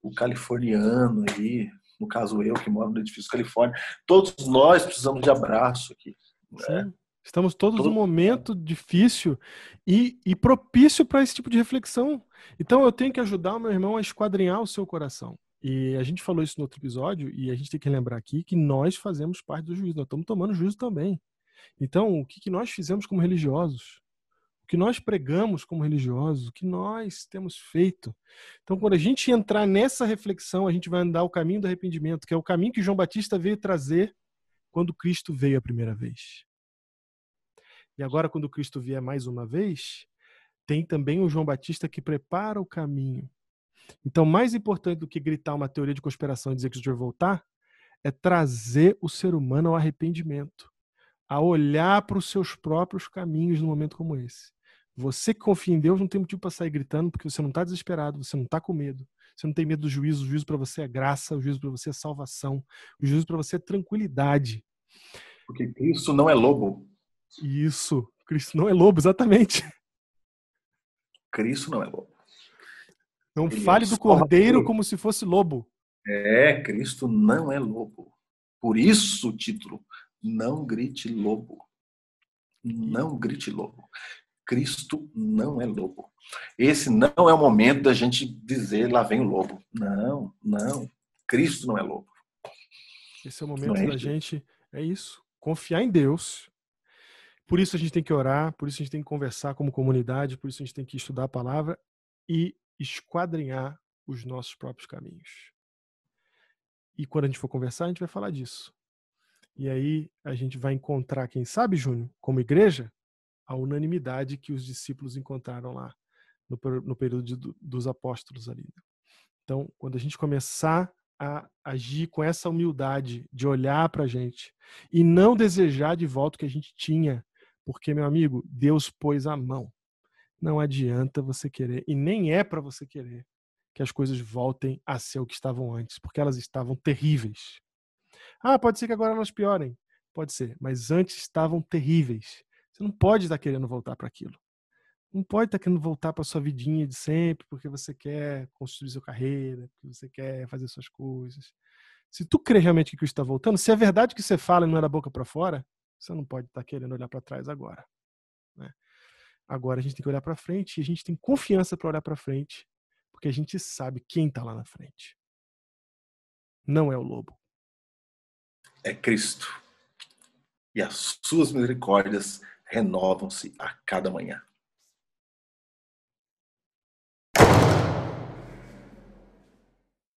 o californiano aí, no caso eu que moro no edifício Califórnia, todos nós precisamos de abraço aqui. Sim. Estamos todos Todo- num momento difícil e, e propício para esse tipo de reflexão. Então eu tenho que ajudar o meu irmão a esquadrinhar o seu coração. E a gente falou isso no outro episódio e a gente tem que lembrar aqui que nós fazemos parte do juízo, nós estamos tomando juízo também. Então, o que, que nós fizemos como religiosos? O que nós pregamos como religiosos? O que nós temos feito? Então, quando a gente entrar nessa reflexão, a gente vai andar o caminho do arrependimento, que é o caminho que João Batista veio trazer quando Cristo veio a primeira vez. E agora, quando Cristo vier mais uma vez, tem também o João Batista que prepara o caminho. Então, mais importante do que gritar uma teoria de conspiração e dizer que Jesus vai voltar, é trazer o ser humano ao arrependimento, a olhar para os seus próprios caminhos num momento como esse. Você que confia em Deus não tem motivo para sair gritando, porque você não está desesperado, você não está com medo, você não tem medo do juízo. O juízo para você é graça, o juízo para você é salvação, o juízo para você é tranquilidade. Porque Cristo não é lobo. Isso, Cristo não é lobo, exatamente. Cristo não é lobo. Não Ele é fale o do cordeiro como se fosse lobo. É, Cristo não é lobo. Por isso o título, não grite lobo. Não grite lobo. Cristo não é lobo. Esse não é o momento da gente dizer lá vem o lobo. Não, não. Cristo não é lobo. Esse é o momento é da gente, é isso, confiar em Deus. Por isso a gente tem que orar, por isso a gente tem que conversar como comunidade, por isso a gente tem que estudar a palavra e esquadrinhar os nossos próprios caminhos. E quando a gente for conversar, a gente vai falar disso. E aí a gente vai encontrar, quem sabe, Júnior, como igreja, a unanimidade que os discípulos encontraram lá no, no período de- do- dos apóstolos ali. né? Então, quando a gente começar a agir com essa humildade de olhar para a gente e não desejar de volta o que a gente tinha, porque, meu amigo, Deus pôs a mão. Não adianta você querer, e nem é para você querer, que as coisas voltem a ser o que estavam antes, porque elas estavam terríveis. Ah, pode ser que agora elas piorem. Pode ser, mas antes estavam terríveis. Você não pode estar querendo voltar para aquilo. Não pode estar querendo voltar para sua vidinha de sempre, porque você quer construir sua carreira, porque você quer fazer suas coisas. Se tu crê realmente que Cristo está voltando, se é verdade que você fala e não é da boca para fora, você não pode estar querendo olhar para trás agora. Agora a gente tem que olhar para frente e a gente tem confiança para olhar para frente, porque a gente sabe quem está lá na frente. Não é o lobo. É Cristo. E as suas misericórdias renovam-se a cada manhã.